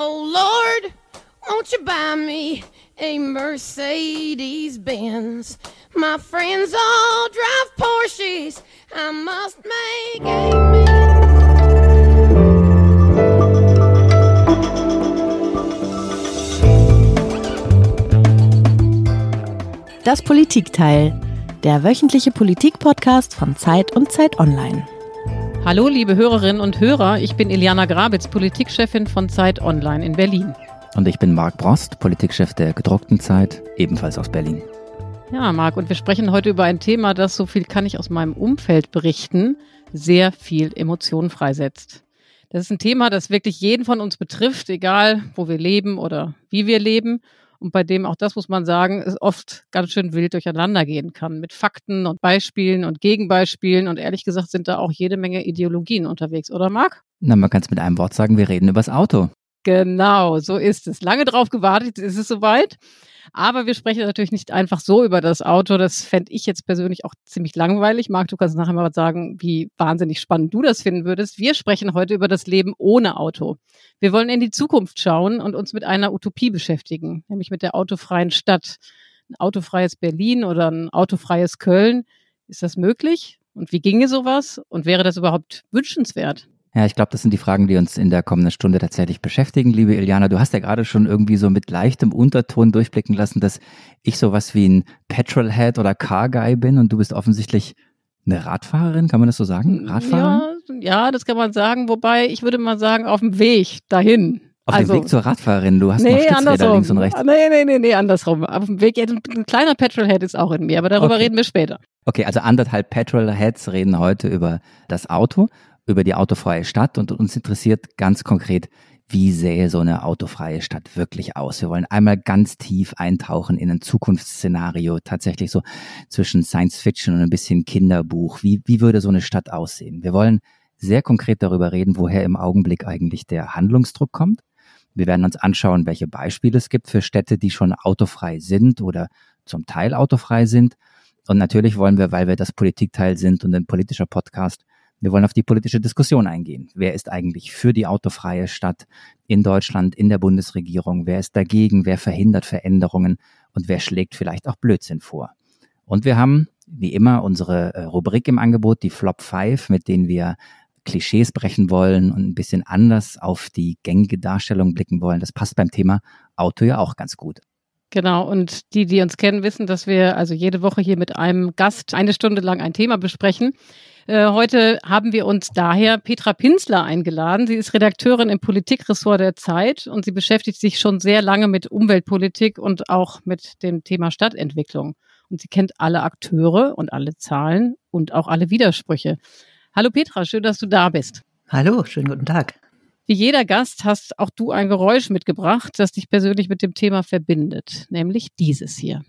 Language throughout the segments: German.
Oh Lord, won't you buy me a Mercedes Benz? My friends all drive Porsches. I must make amends. Das Politikteil, der wöchentliche Politik-Podcast von Zeit und Zeit Online. Hallo, liebe Hörerinnen und Hörer, ich bin Iliana Grabitz, Politikchefin von Zeit Online in Berlin. Und ich bin Marc Brost, Politikchef der gedruckten Zeit, ebenfalls aus Berlin. Ja, Marc, und wir sprechen heute über ein Thema, das, so viel kann ich aus meinem Umfeld berichten, sehr viel Emotionen freisetzt. Das ist ein Thema, das wirklich jeden von uns betrifft, egal wo wir leben oder wie wir leben. Und bei dem auch das muss man sagen, es oft ganz schön wild durcheinander gehen kann mit Fakten und Beispielen und Gegenbeispielen. Und ehrlich gesagt sind da auch jede Menge Ideologien unterwegs, oder Marc? Na, man kann es mit einem Wort sagen, wir reden übers Auto. Genau, so ist es. Lange drauf gewartet, ist es soweit. Aber wir sprechen natürlich nicht einfach so über das Auto. Das fände ich jetzt persönlich auch ziemlich langweilig. Marc, du kannst nachher mal sagen, wie wahnsinnig spannend du das finden würdest. Wir sprechen heute über das Leben ohne Auto. Wir wollen in die Zukunft schauen und uns mit einer Utopie beschäftigen, nämlich mit der autofreien Stadt. Ein autofreies Berlin oder ein autofreies Köln. Ist das möglich? Und wie ginge sowas? Und wäre das überhaupt wünschenswert? Ja, ich glaube, das sind die Fragen, die uns in der kommenden Stunde tatsächlich beschäftigen, liebe Iliana. Du hast ja gerade schon irgendwie so mit leichtem Unterton durchblicken lassen, dass ich sowas wie ein Petrolhead oder Car Guy bin und du bist offensichtlich eine Radfahrerin, kann man das so sagen? Radfahrerin? Ja, ja, das kann man sagen. Wobei ich würde mal sagen, auf dem Weg dahin. Auf also, dem Weg zur Radfahrerin, du hast nee, noch Stützräder andersrum. links und rechts. Nee, nee, nee, nee, andersrum. Auf dem Weg, ein kleiner Petrolhead ist auch in mir, aber darüber Okay. reden wir später. Okay, also anderthalb Petrolheads reden heute über das Auto, über die autofreie Stadt und uns interessiert ganz konkret, wie sähe so eine autofreie Stadt wirklich aus? Wir wollen einmal ganz tief eintauchen in ein Zukunftsszenario, tatsächlich so zwischen Science Fiction und ein bisschen Kinderbuch. Wie, wie würde so eine Stadt aussehen? Wir wollen sehr konkret darüber reden, woher im Augenblick eigentlich der Handlungsdruck kommt. Wir werden uns anschauen, welche Beispiele es gibt für Städte, die schon autofrei sind oder zum Teil autofrei sind. Und natürlich wollen wir, weil wir das Politikteil sind und ein politischer Podcast, wir wollen auf die politische Diskussion eingehen. Wer ist eigentlich für die autofreie Stadt in Deutschland, in der Bundesregierung? Wer ist dagegen? Wer verhindert Veränderungen? Und wer schlägt vielleicht auch Blödsinn vor? Und wir haben, wie immer, unsere äh, Rubrik im Angebot, die Flop 5, mit denen wir Klischees brechen wollen und ein bisschen anders auf die gängige Darstellung blicken wollen. Das passt beim Thema Auto ja auch ganz gut. Genau, und die, die uns kennen, wissen, dass wir also jede Woche hier mit einem Gast eine Stunde lang ein Thema besprechen. Äh, heute haben wir uns daher Petra Pinsler eingeladen. Sie ist Redakteurin im Politikressort der Zeit und sie beschäftigt sich schon sehr lange mit Umweltpolitik und auch mit dem Thema Stadtentwicklung. Und sie kennt alle Akteure und alle Zahlen und auch alle Widersprüche. Hallo Petra, schön, dass du da bist. Hallo, schönen guten Tag. Wie jeder Gast hast auch du ein Geräusch mitgebracht, das dich persönlich mit dem Thema verbindet, nämlich dieses hier.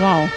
Wow.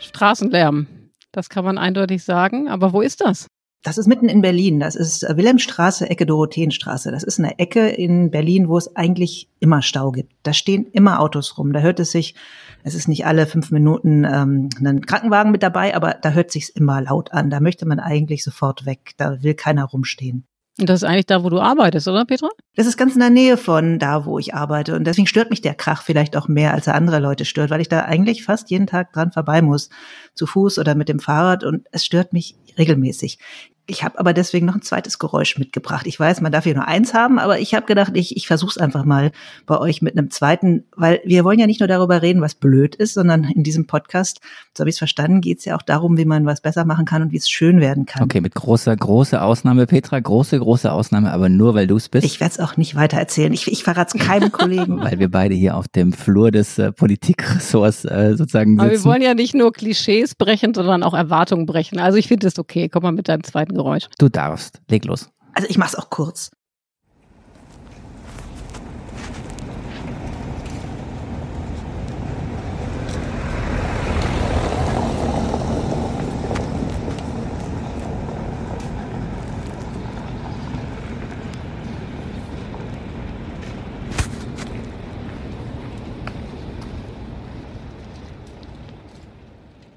Straßenlärm. Das kann man eindeutig sagen. Aber wo ist das? Das ist mitten in Berlin. Das ist äh, Wilhelmstraße, Ecke Dorotheenstraße. Das ist eine Ecke in Berlin, wo es eigentlich immer Stau gibt. Da stehen immer Autos rum. Da hört es sich, es ist nicht alle fünf Minuten ähm, ein Krankenwagen mit dabei, aber da hört sich's immer laut an. Da möchte man eigentlich sofort weg. Da will keiner rumstehen. Und das ist eigentlich da, wo du arbeitest, oder Petra? Das ist ganz in der Nähe von da, wo ich arbeite. Und deswegen stört mich der Krach vielleicht auch mehr, als er andere Leute stört, weil ich da eigentlich fast jeden Tag dran vorbei muss. Zu Fuß oder mit dem Fahrrad. Und es stört mich regelmäßig. Ich habe aber deswegen noch ein zweites Geräusch mitgebracht. Ich weiß, man darf hier nur eins haben, aber ich habe gedacht, ich, ich versuche es einfach mal bei euch mit einem zweiten, weil wir wollen ja nicht nur darüber reden, was blöd ist, sondern in diesem Podcast, so habe ich es verstanden, geht es ja auch darum, wie man was besser machen kann und wie es schön werden kann. Okay, mit großer, großer Ausnahme, Petra, große, große Ausnahme, aber nur weil du es bist. Ich werde es auch nicht weiter erzählen. Ich, ich verrate es keinem Kollegen. weil wir beide hier auf dem Flur des äh, Politikressorts äh, sozusagen sitzen. Aber wir wollen ja nicht nur Klischees brechen, sondern auch Erwartungen brechen. Also ich finde es okay. Komm mal mit deinem zweiten Geräusch. Du darfst. Leg los. Also ich mach's auch kurz.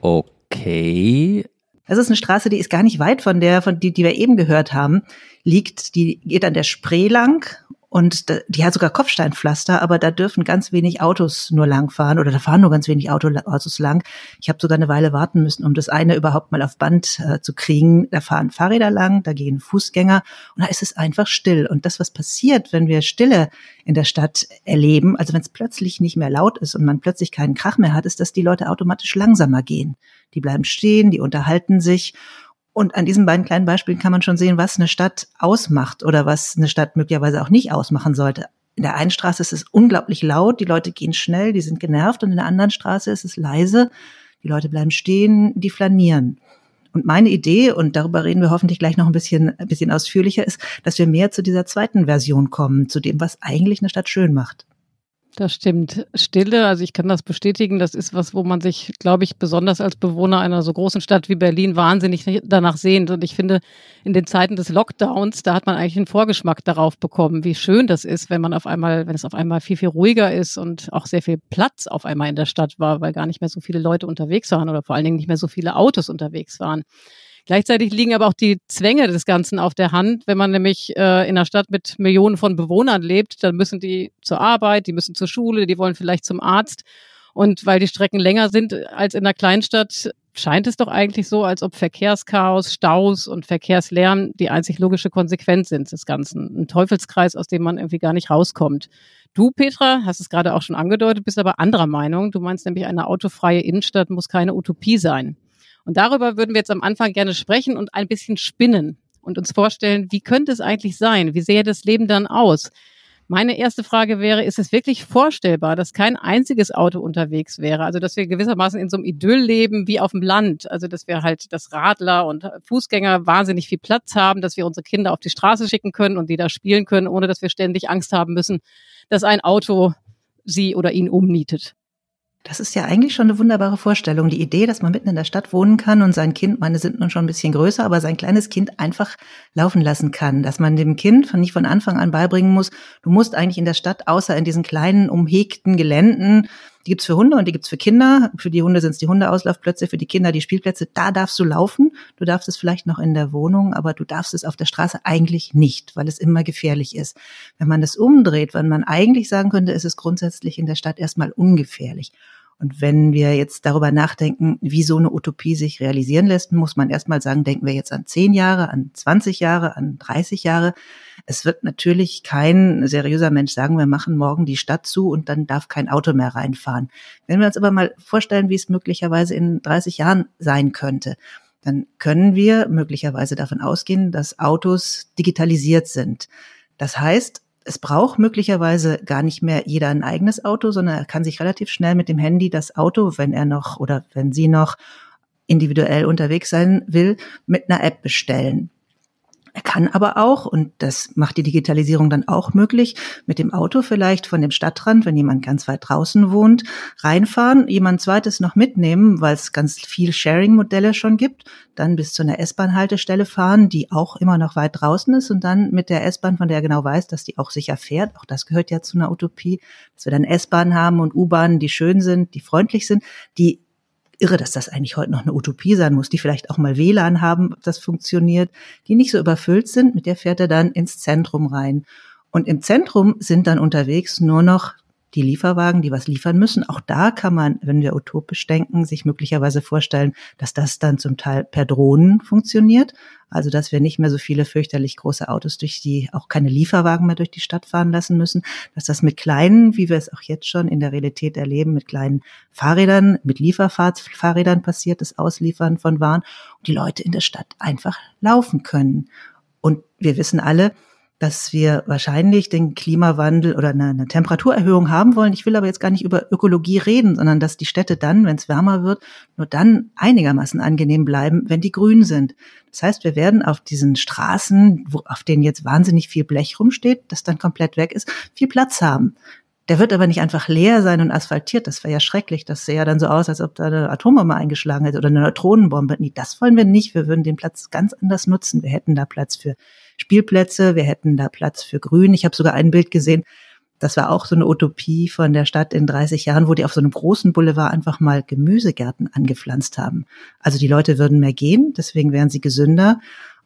Okay, das ist eine Straße, die ist gar nicht weit von der, von die, die wir eben gehört haben, liegt, die geht an der Spree lang und die hat sogar Kopfsteinpflaster, aber da dürfen ganz wenig Autos nur langfahren oder da fahren nur ganz wenig Autos lang. Ich habe sogar eine Weile warten müssen, um das eine überhaupt mal auf Band äh, zu kriegen. Da fahren Fahrräder lang, da gehen Fußgänger und da ist es einfach still. Und das, was passiert, wenn wir Stille in der Stadt erleben, also wenn es plötzlich nicht mehr laut ist und man plötzlich keinen Krach mehr hat, ist, dass die Leute automatisch langsamer gehen. Die bleiben stehen, die unterhalten sich und an diesen beiden kleinen Beispielen kann man schon sehen, was eine Stadt ausmacht oder was eine Stadt möglicherweise auch nicht ausmachen sollte. In der einen Straße ist es unglaublich laut, die Leute gehen schnell, die sind genervt und in der anderen Straße ist es leise, die Leute bleiben stehen, die flanieren. Und meine Idee, und darüber reden wir hoffentlich gleich noch ein bisschen, ein bisschen ausführlicher, ist, dass wir mehr zu dieser zweiten Version kommen, zu dem, was eigentlich eine Stadt schön macht. Das stimmt. Stille, also ich kann das bestätigen, das ist was, wo man sich, glaube ich, besonders als Bewohner einer so großen Stadt wie Berlin wahnsinnig danach sehnt. Und ich finde, in den Zeiten des Lockdowns, da hat man eigentlich einen Vorgeschmack darauf bekommen, wie schön das ist, wenn man auf einmal, wenn es auf einmal viel, viel ruhiger ist und auch sehr viel Platz auf einmal in der Stadt war, weil gar nicht mehr so viele Leute unterwegs waren oder vor allen Dingen nicht mehr so viele Autos unterwegs waren. Gleichzeitig liegen aber auch die Zwänge des Ganzen auf der Hand. Wenn man nämlich äh, in einer Stadt mit Millionen von Bewohnern lebt, dann müssen die zur Arbeit, die müssen zur Schule, die wollen vielleicht zum Arzt. Und weil die Strecken länger sind als in einer Kleinstadt, scheint es doch eigentlich so, als ob Verkehrschaos, Staus und Verkehrslärm die einzig logische Konsequenz sind des Ganzen. Ein Teufelskreis, aus dem man irgendwie gar nicht rauskommt. Du, Petra, hast es gerade auch schon angedeutet, bist aber anderer Meinung. Du meinst nämlich, eine autofreie Innenstadt muss keine Utopie sein. Und darüber würden wir jetzt am Anfang gerne sprechen und ein bisschen spinnen und uns vorstellen, wie könnte es eigentlich sein? Wie sähe das Leben dann aus? Meine erste Frage wäre, ist es wirklich vorstellbar, dass kein einziges Auto unterwegs wäre? Also, dass wir gewissermaßen in so einem Idyll leben wie auf dem Land. Also, dass wir halt das Radler und Fußgänger wahnsinnig viel Platz haben, dass wir unsere Kinder auf die Straße schicken können und die da spielen können, ohne dass wir ständig Angst haben müssen, dass ein Auto sie oder ihn umnietet. Das ist ja eigentlich schon eine wunderbare Vorstellung. Die Idee, dass man mitten in der Stadt wohnen kann und sein Kind, meine sind nun schon ein bisschen größer, aber sein kleines Kind einfach laufen lassen kann. Dass man dem Kind von nicht von Anfang an beibringen muss, du musst eigentlich in der Stadt, außer in diesen kleinen, umhegten Geländen, die gibt's für Hunde und die gibt's für Kinder. Für die Hunde sind's die Hundeauslaufplätze, für die Kinder die Spielplätze. Da darfst du laufen. Du darfst es vielleicht noch in der Wohnung, aber du darfst es auf der Straße eigentlich nicht, weil es immer gefährlich ist. Wenn man das umdreht, wenn man eigentlich sagen könnte, ist es grundsätzlich in der Stadt erstmal ungefährlich. Und wenn wir jetzt darüber nachdenken, wie so eine Utopie sich realisieren lässt, muss man erstmal sagen, denken wir jetzt an zehn Jahre, an 20 Jahre, an 30 Jahre. Es wird natürlich kein seriöser Mensch sagen, wir machen morgen die Stadt zu und dann darf kein Auto mehr reinfahren. Wenn wir uns aber mal vorstellen, wie es möglicherweise in 30 Jahren sein könnte, dann können wir möglicherweise davon ausgehen, dass Autos digitalisiert sind. Das heißt, es braucht möglicherweise gar nicht mehr jeder ein eigenes Auto, sondern er kann sich relativ schnell mit dem Handy das Auto, wenn er noch oder wenn sie noch individuell unterwegs sein will, mit einer App bestellen. Er kann aber auch, und das macht die Digitalisierung dann auch möglich, mit dem Auto vielleicht von dem Stadtrand, wenn jemand ganz weit draußen wohnt, reinfahren, jemand zweites noch mitnehmen, weil es ganz viel Sharing-Modelle schon gibt, dann bis zu einer S-Bahn-Haltestelle fahren, die auch immer noch weit draußen ist und dann mit der S-Bahn, von der er genau weiß, dass die auch sicher fährt, auch das gehört ja zu einer Utopie, dass wir dann S-Bahn haben und U-Bahnen, die schön sind, die freundlich sind, die irre, dass das eigentlich heute noch eine Utopie sein muss, die vielleicht auch mal WLAN haben, das funktioniert, die nicht so überfüllt sind, mit der fährt er dann ins Zentrum rein. Und im Zentrum sind dann unterwegs nur noch die Lieferwagen, die was liefern müssen. Auch da kann man, wenn wir utopisch denken, sich möglicherweise vorstellen, dass das dann zum Teil per Drohnen funktioniert. Also, dass wir nicht mehr so viele fürchterlich große Autos durch die, auch keine Lieferwagen mehr durch die Stadt fahren lassen müssen, dass das mit kleinen, wie wir es auch jetzt schon in der Realität erleben, mit kleinen Fahrrädern, mit Lieferfahrrädern passiert, das Ausliefern von Waren und die Leute in der Stadt einfach laufen können. Und wir wissen alle, dass wir wahrscheinlich den Klimawandel oder eine, eine, Temperaturerhöhung haben wollen. Ich will aber jetzt gar nicht über Ökologie reden, sondern dass die Städte dann, wenn es wärmer wird, nur dann einigermaßen angenehm bleiben, wenn die grün sind. Das heißt, wir werden auf diesen Straßen, wo, auf denen jetzt wahnsinnig viel Blech rumsteht, das dann komplett weg ist, viel Platz haben. Der wird aber nicht einfach leer sein und asphaltiert. Das wäre ja schrecklich. Das sähe ja dann so aus, als ob da eine Atombombe eingeschlagen hätte oder eine Neutronenbombe. Nee, das wollen wir nicht. Wir würden den Platz ganz anders nutzen. Wir hätten da Platz für Spielplätze, wir hätten da Platz für Grün. Ich habe sogar ein Bild gesehen, Das war auch so eine Utopie von der Stadt in 30 Jahren, wo die auf so einem großen Boulevard einfach mal Gemüsegärten angepflanzt haben. Also die Leute würden mehr gehen, deswegen wären sie gesünder.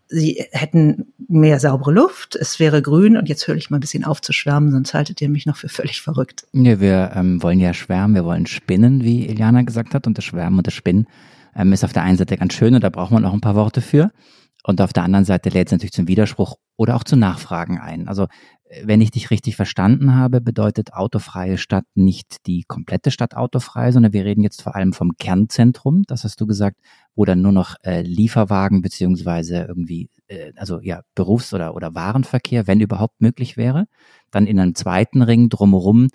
Sie hätten mehr saubere Luft, es wäre grün und jetzt höre ich mal ein bisschen auf zu schwärmen, sonst haltet ihr mich noch für völlig verrückt. Ja, wir ähm, wollen ja schwärmen, wir wollen spinnen, wie Eliana gesagt hat, und das Schwärmen und das Spinnen ähm, ist auf der einen Seite ganz schön und da braucht man auch ein paar Worte für. Und auf der anderen Seite lädt es natürlich zum Widerspruch oder auch zu Nachfragen ein. Also wenn ich dich richtig verstanden habe, bedeutet autofreie Stadt nicht die komplette Stadt autofrei, sondern wir reden jetzt vor allem vom Kernzentrum, das hast du gesagt, wo dann nur noch äh, Lieferwagen beziehungsweise irgendwie, äh, also ja, Berufs- oder, oder Warenverkehr, wenn überhaupt möglich wäre. Dann in einem zweiten Ring drumherum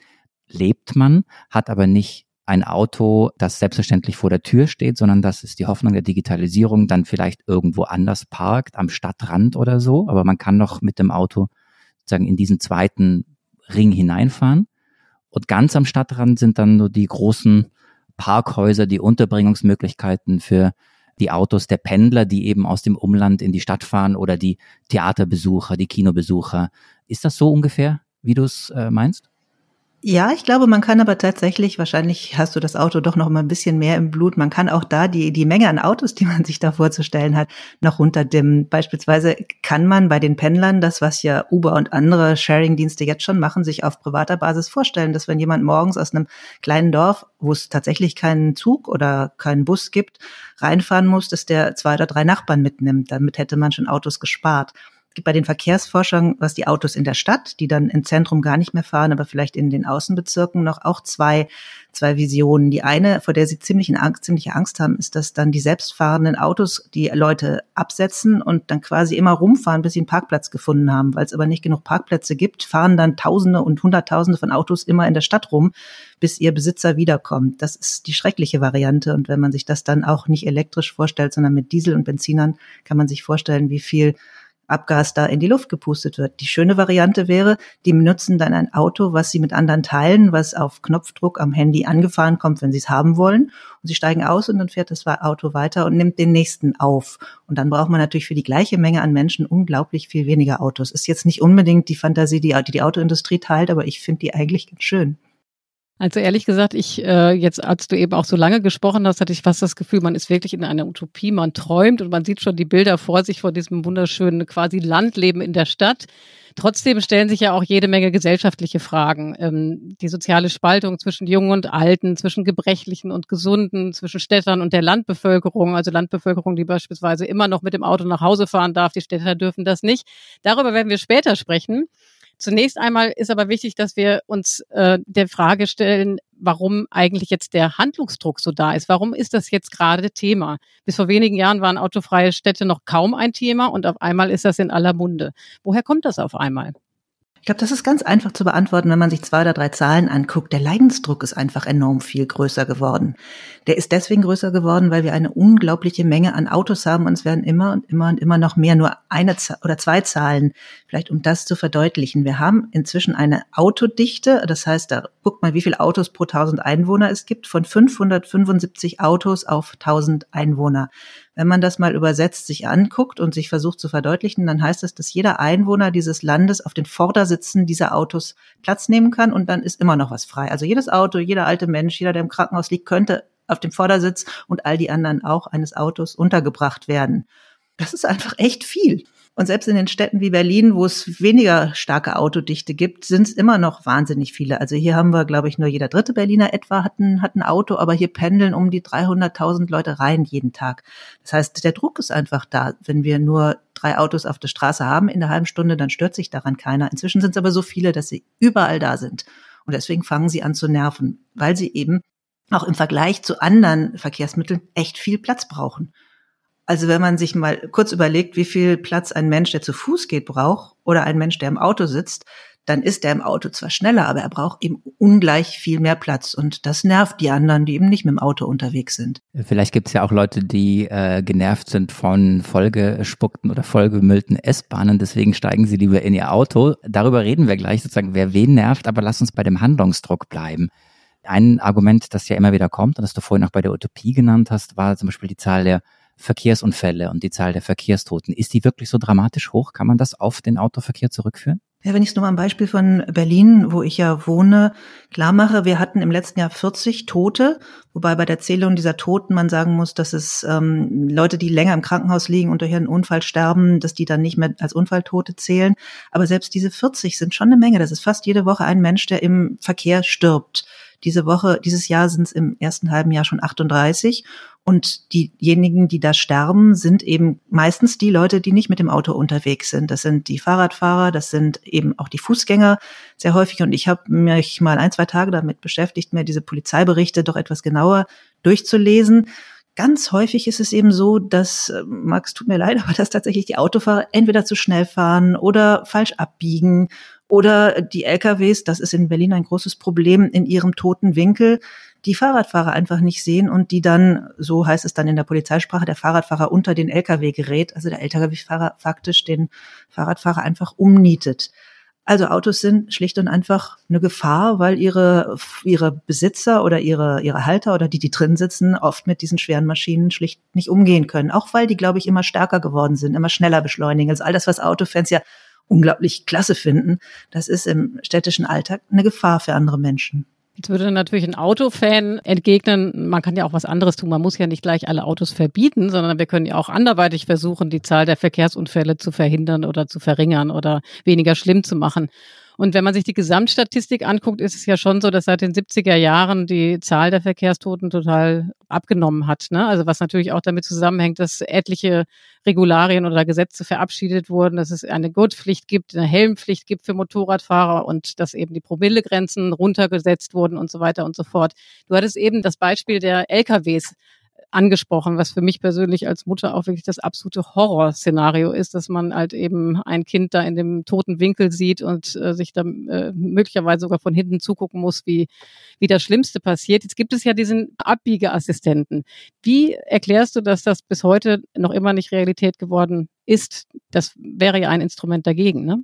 lebt man, hat aber nicht ein Auto, das selbstverständlich vor der Tür steht, sondern das ist die Hoffnung der Digitalisierung, dann vielleicht irgendwo anders parkt, am Stadtrand oder so. Aber man kann noch mit dem Auto sozusagen in diesen zweiten Ring hineinfahren. Und ganz am Stadtrand sind dann nur die großen Parkhäuser, die Unterbringungsmöglichkeiten für die Autos der Pendler, die eben aus dem Umland in die Stadt fahren oder die Theaterbesucher, die Kinobesucher. Ist das so ungefähr, wie du es äh, meinst? Ja, ich glaube, man kann aber tatsächlich, wahrscheinlich hast du das Auto doch noch mal ein bisschen mehr im Blut, man kann auch da die, die Menge an Autos, die man sich da vorzustellen hat, noch runterdimmen. Beispielsweise kann man bei den Pendlern das, was ja Uber und andere Sharing-Dienste jetzt schon machen, sich auf privater Basis vorstellen, dass wenn jemand morgens aus einem kleinen Dorf, wo es tatsächlich keinen Zug oder keinen Bus gibt, reinfahren muss, dass der zwei oder drei Nachbarn mitnimmt. Damit hätte man schon Autos gespart bei den Verkehrsforschern, was die Autos in der Stadt, die dann im Zentrum gar nicht mehr fahren, aber vielleicht in den Außenbezirken noch auch zwei, zwei Visionen. Die eine, vor der sie ziemlich Angst, ziemliche Angst haben, ist, dass dann die selbstfahrenden Autos die Leute absetzen und dann quasi immer rumfahren, bis sie einen Parkplatz gefunden haben. Weil es aber nicht genug Parkplätze gibt, fahren dann Tausende und Hunderttausende von Autos immer in der Stadt rum, bis ihr Besitzer wiederkommt. Das ist die schreckliche Variante. Und wenn man sich das dann auch nicht elektrisch vorstellt, sondern mit Diesel und Benzinern, kann man sich vorstellen, wie viel Abgas da in die Luft gepustet wird. Die schöne Variante wäre, die benutzen dann ein Auto, was sie mit anderen teilen, was auf Knopfdruck am Handy angefahren kommt, wenn sie es haben wollen. Und sie steigen aus und dann fährt das Auto weiter und nimmt den nächsten auf. Und dann braucht man natürlich für die gleiche Menge an Menschen unglaublich viel weniger Autos. Ist jetzt nicht unbedingt die Fantasie, die die, die Autoindustrie teilt, aber ich finde die eigentlich ganz schön. Also ehrlich gesagt, ich äh, jetzt, als du eben auch so lange gesprochen hast, hatte ich fast das Gefühl, man ist wirklich in einer Utopie, man träumt und man sieht schon die Bilder vor sich vor diesem wunderschönen quasi Landleben in der Stadt. Trotzdem stellen sich ja auch jede Menge gesellschaftliche Fragen. Ähm, die soziale Spaltung zwischen Jungen und Alten, zwischen Gebrechlichen und Gesunden, zwischen Städtern und der Landbevölkerung, also Landbevölkerung, die beispielsweise immer noch mit dem Auto nach Hause fahren darf. Die Städter dürfen das nicht. Darüber werden wir später sprechen. Zunächst einmal ist aber wichtig, dass wir uns äh, der Frage stellen, warum eigentlich jetzt der Handlungsdruck so da ist. Warum ist das jetzt gerade Thema? Bis vor wenigen Jahren waren autofreie Städte noch kaum ein Thema und auf einmal ist das in aller Munde. Woher kommt das auf einmal? Ich glaube, das ist ganz einfach zu beantworten, wenn man sich zwei oder drei Zahlen anguckt. Der Leidensdruck ist einfach enorm viel größer geworden. Der ist deswegen größer geworden, weil wir eine unglaubliche Menge an Autos haben und es werden immer und immer und immer noch mehr. Nur eine oder zwei Zahlen, vielleicht um das zu verdeutlichen. Wir haben inzwischen eine Autodichte, das heißt, da guckt mal, wie viele Autos pro 1000 Einwohner es gibt, von 575 Autos auf 1000 Einwohner. Wenn man das mal übersetzt sich anguckt und sich versucht zu verdeutlichen, dann heißt es, dass jeder Einwohner dieses Landes auf den Vordersitzen dieser Autos Platz nehmen kann und dann ist immer noch was frei. Also jedes Auto, jeder alte Mensch, jeder, der im Krankenhaus liegt, könnte auf dem Vordersitz und all die anderen auch eines Autos untergebracht werden. Das ist einfach echt viel. Und selbst in den Städten wie Berlin, wo es weniger starke Autodichte gibt, sind es immer noch wahnsinnig viele. Also hier haben wir, glaube ich, nur jeder dritte Berliner etwa hat ein, hat ein Auto, aber hier pendeln um die 300.000 Leute rein jeden Tag. Das heißt, der Druck ist einfach da. Wenn wir nur drei Autos auf der Straße haben in der halben Stunde, dann stört sich daran keiner. Inzwischen sind es aber so viele, dass sie überall da sind. Und deswegen fangen sie an zu nerven, weil sie eben auch im Vergleich zu anderen Verkehrsmitteln echt viel Platz brauchen. Also wenn man sich mal kurz überlegt, wie viel Platz ein Mensch, der zu Fuß geht, braucht oder ein Mensch, der im Auto sitzt, dann ist der im Auto zwar schneller, aber er braucht eben ungleich viel mehr Platz. Und das nervt die anderen, die eben nicht mit dem Auto unterwegs sind. Vielleicht gibt es ja auch Leute, die äh, genervt sind von vollgespuckten oder vollgemüllten S-Bahnen. Deswegen steigen sie lieber in ihr Auto. Darüber reden wir gleich sozusagen, wer wen nervt. Aber lass uns bei dem Handlungsdruck bleiben. Ein Argument, das ja immer wieder kommt und das du vorhin auch bei der Utopie genannt hast, war zum Beispiel die Zahl der Verkehrsunfälle und die Zahl der Verkehrstoten. Ist die wirklich so dramatisch hoch? Kann man das auf den Autoverkehr zurückführen? Ja, wenn ich es nur mal am Beispiel von Berlin, wo ich ja wohne, klar mache, wir hatten im letzten Jahr 40 Tote, wobei bei der Zählung dieser Toten man sagen muss, dass es ähm, Leute, die länger im Krankenhaus liegen und durch einen Unfall sterben, dass die dann nicht mehr als Unfalltote zählen. Aber selbst diese 40 sind schon eine Menge. Das ist fast jede Woche ein Mensch, der im Verkehr stirbt. Diese Woche, dieses Jahr sind es im ersten halben Jahr schon 38. Und diejenigen, die da sterben, sind eben meistens die Leute, die nicht mit dem Auto unterwegs sind. Das sind die Fahrradfahrer, das sind eben auch die Fußgänger sehr häufig. Und ich habe mich mal ein, zwei Tage damit beschäftigt, mir diese Polizeiberichte doch etwas genauer durchzulesen. Ganz häufig ist es eben so, dass, äh, Max, tut mir leid, aber dass tatsächlich die Autofahrer entweder zu schnell fahren oder falsch abbiegen oder die LKWs, das ist in Berlin ein großes Problem, in ihrem toten Winkel die Fahrradfahrer einfach nicht sehen und die dann, so heißt es dann in der Polizeisprache, der Fahrradfahrer unter den LKW gerät, also der LKW-Fahrer faktisch den Fahrradfahrer einfach umnietet. Also Autos sind schlicht und einfach eine Gefahr, weil ihre, ihre Besitzer oder ihre, ihre Halter oder die, die drin sitzen, oft mit diesen schweren Maschinen schlicht nicht umgehen können. Auch weil die, glaube ich, immer stärker geworden sind, immer schneller beschleunigen. Also all das, was Autofans ja unglaublich klasse finden, das ist im städtischen Alltag eine Gefahr für andere Menschen. Jetzt würde natürlich ein Autofan entgegnen, man kann ja auch was anderes tun. Man muss ja nicht gleich alle Autos verbieten, sondern wir können ja auch anderweitig versuchen, die Zahl der Verkehrsunfälle zu verhindern oder zu verringern oder weniger schlimm zu machen. Und wenn man sich die Gesamtstatistik anguckt, ist es ja schon so, dass seit den 70er Jahren die Zahl der Verkehrstoten total abgenommen hat. Ne? Also was natürlich auch damit zusammenhängt, dass etliche Regularien oder Gesetze verabschiedet wurden, dass es eine Gurtpflicht gibt, eine Helmpflicht gibt für Motorradfahrer und dass eben die Promillegrenzen runtergesetzt wurden und so weiter und so fort. Du hattest eben das Beispiel der LKWs angesprochen, was für mich persönlich als Mutter auch wirklich das absolute Horrorszenario ist, dass man halt eben ein Kind da in dem toten Winkel sieht und äh, sich dann äh, möglicherweise sogar von hinten zugucken muss, wie, wie das Schlimmste passiert. Jetzt gibt es ja diesen Abbiegeassistenten. Wie erklärst du, dass das bis heute noch immer nicht Realität geworden ist? Das wäre ja ein Instrument dagegen, ne?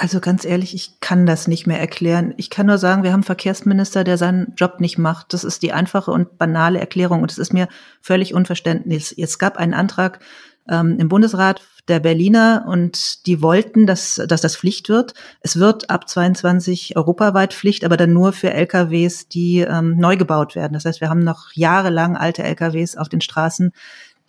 Also ganz ehrlich, ich kann das nicht mehr erklären. Ich kann nur sagen, wir haben einen Verkehrsminister, der seinen Job nicht macht. Das ist die einfache und banale Erklärung und es ist mir völlig unverständlich. Es gab einen Antrag ähm, im Bundesrat der Berliner und die wollten, dass, dass das Pflicht wird. Es wird ab 22 europaweit Pflicht, aber dann nur für LKWs, die ähm, neu gebaut werden. Das heißt, wir haben noch jahrelang alte LKWs auf den Straßen,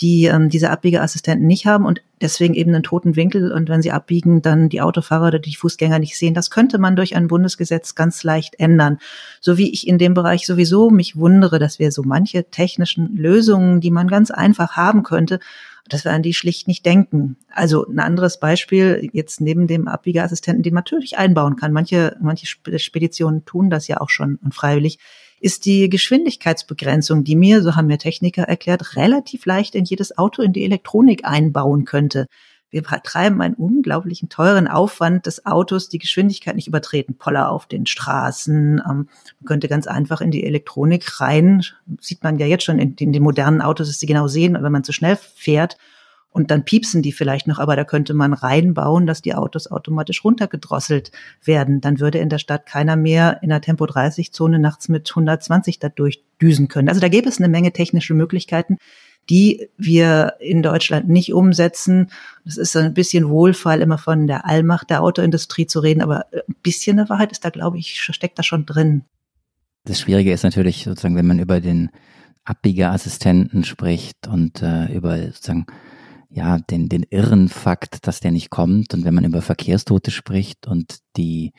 die ähm, diese Abbiegeassistenten nicht haben und deswegen eben einen toten Winkel und wenn sie abbiegen, dann die Autofahrer oder die Fußgänger nicht sehen. Das könnte man durch ein Bundesgesetz ganz leicht ändern. So wie ich in dem Bereich sowieso mich wundere, dass wir so manche technischen Lösungen, die man ganz einfach haben könnte, dass wir an die schlicht nicht denken. Also ein anderes Beispiel jetzt neben dem Abbiegeassistenten, den man natürlich einbauen kann. Manche, manche Speditionen tun das ja auch schon und freiwillig ist die Geschwindigkeitsbegrenzung, die mir, so haben mir Techniker erklärt, relativ leicht in jedes Auto in die Elektronik einbauen könnte. Wir treiben einen unglaublichen teuren Aufwand des Autos, die Geschwindigkeit nicht übertreten. Poller auf den Straßen. Ähm, man könnte ganz einfach in die Elektronik rein. Sieht man ja jetzt schon in, in den modernen Autos, dass sie genau sehen, wenn man zu schnell fährt und dann piepsen die vielleicht noch, aber da könnte man reinbauen, dass die Autos automatisch runtergedrosselt werden. Dann würde in der Stadt keiner mehr in der Tempo 30 Zone nachts mit 120 da durchdüsen können. Also da gäbe es eine Menge technische Möglichkeiten, die wir in Deutschland nicht umsetzen. Das ist ein bisschen Wohlfall, immer von der Allmacht der Autoindustrie zu reden, aber ein bisschen der Wahrheit ist da, glaube ich, steckt da schon drin. Das Schwierige ist natürlich sozusagen, wenn man über den Abbiegeassistenten spricht und äh, über sozusagen ja, den, den irren Fakt, dass der nicht kommt. Und wenn man über Verkehrstote spricht und die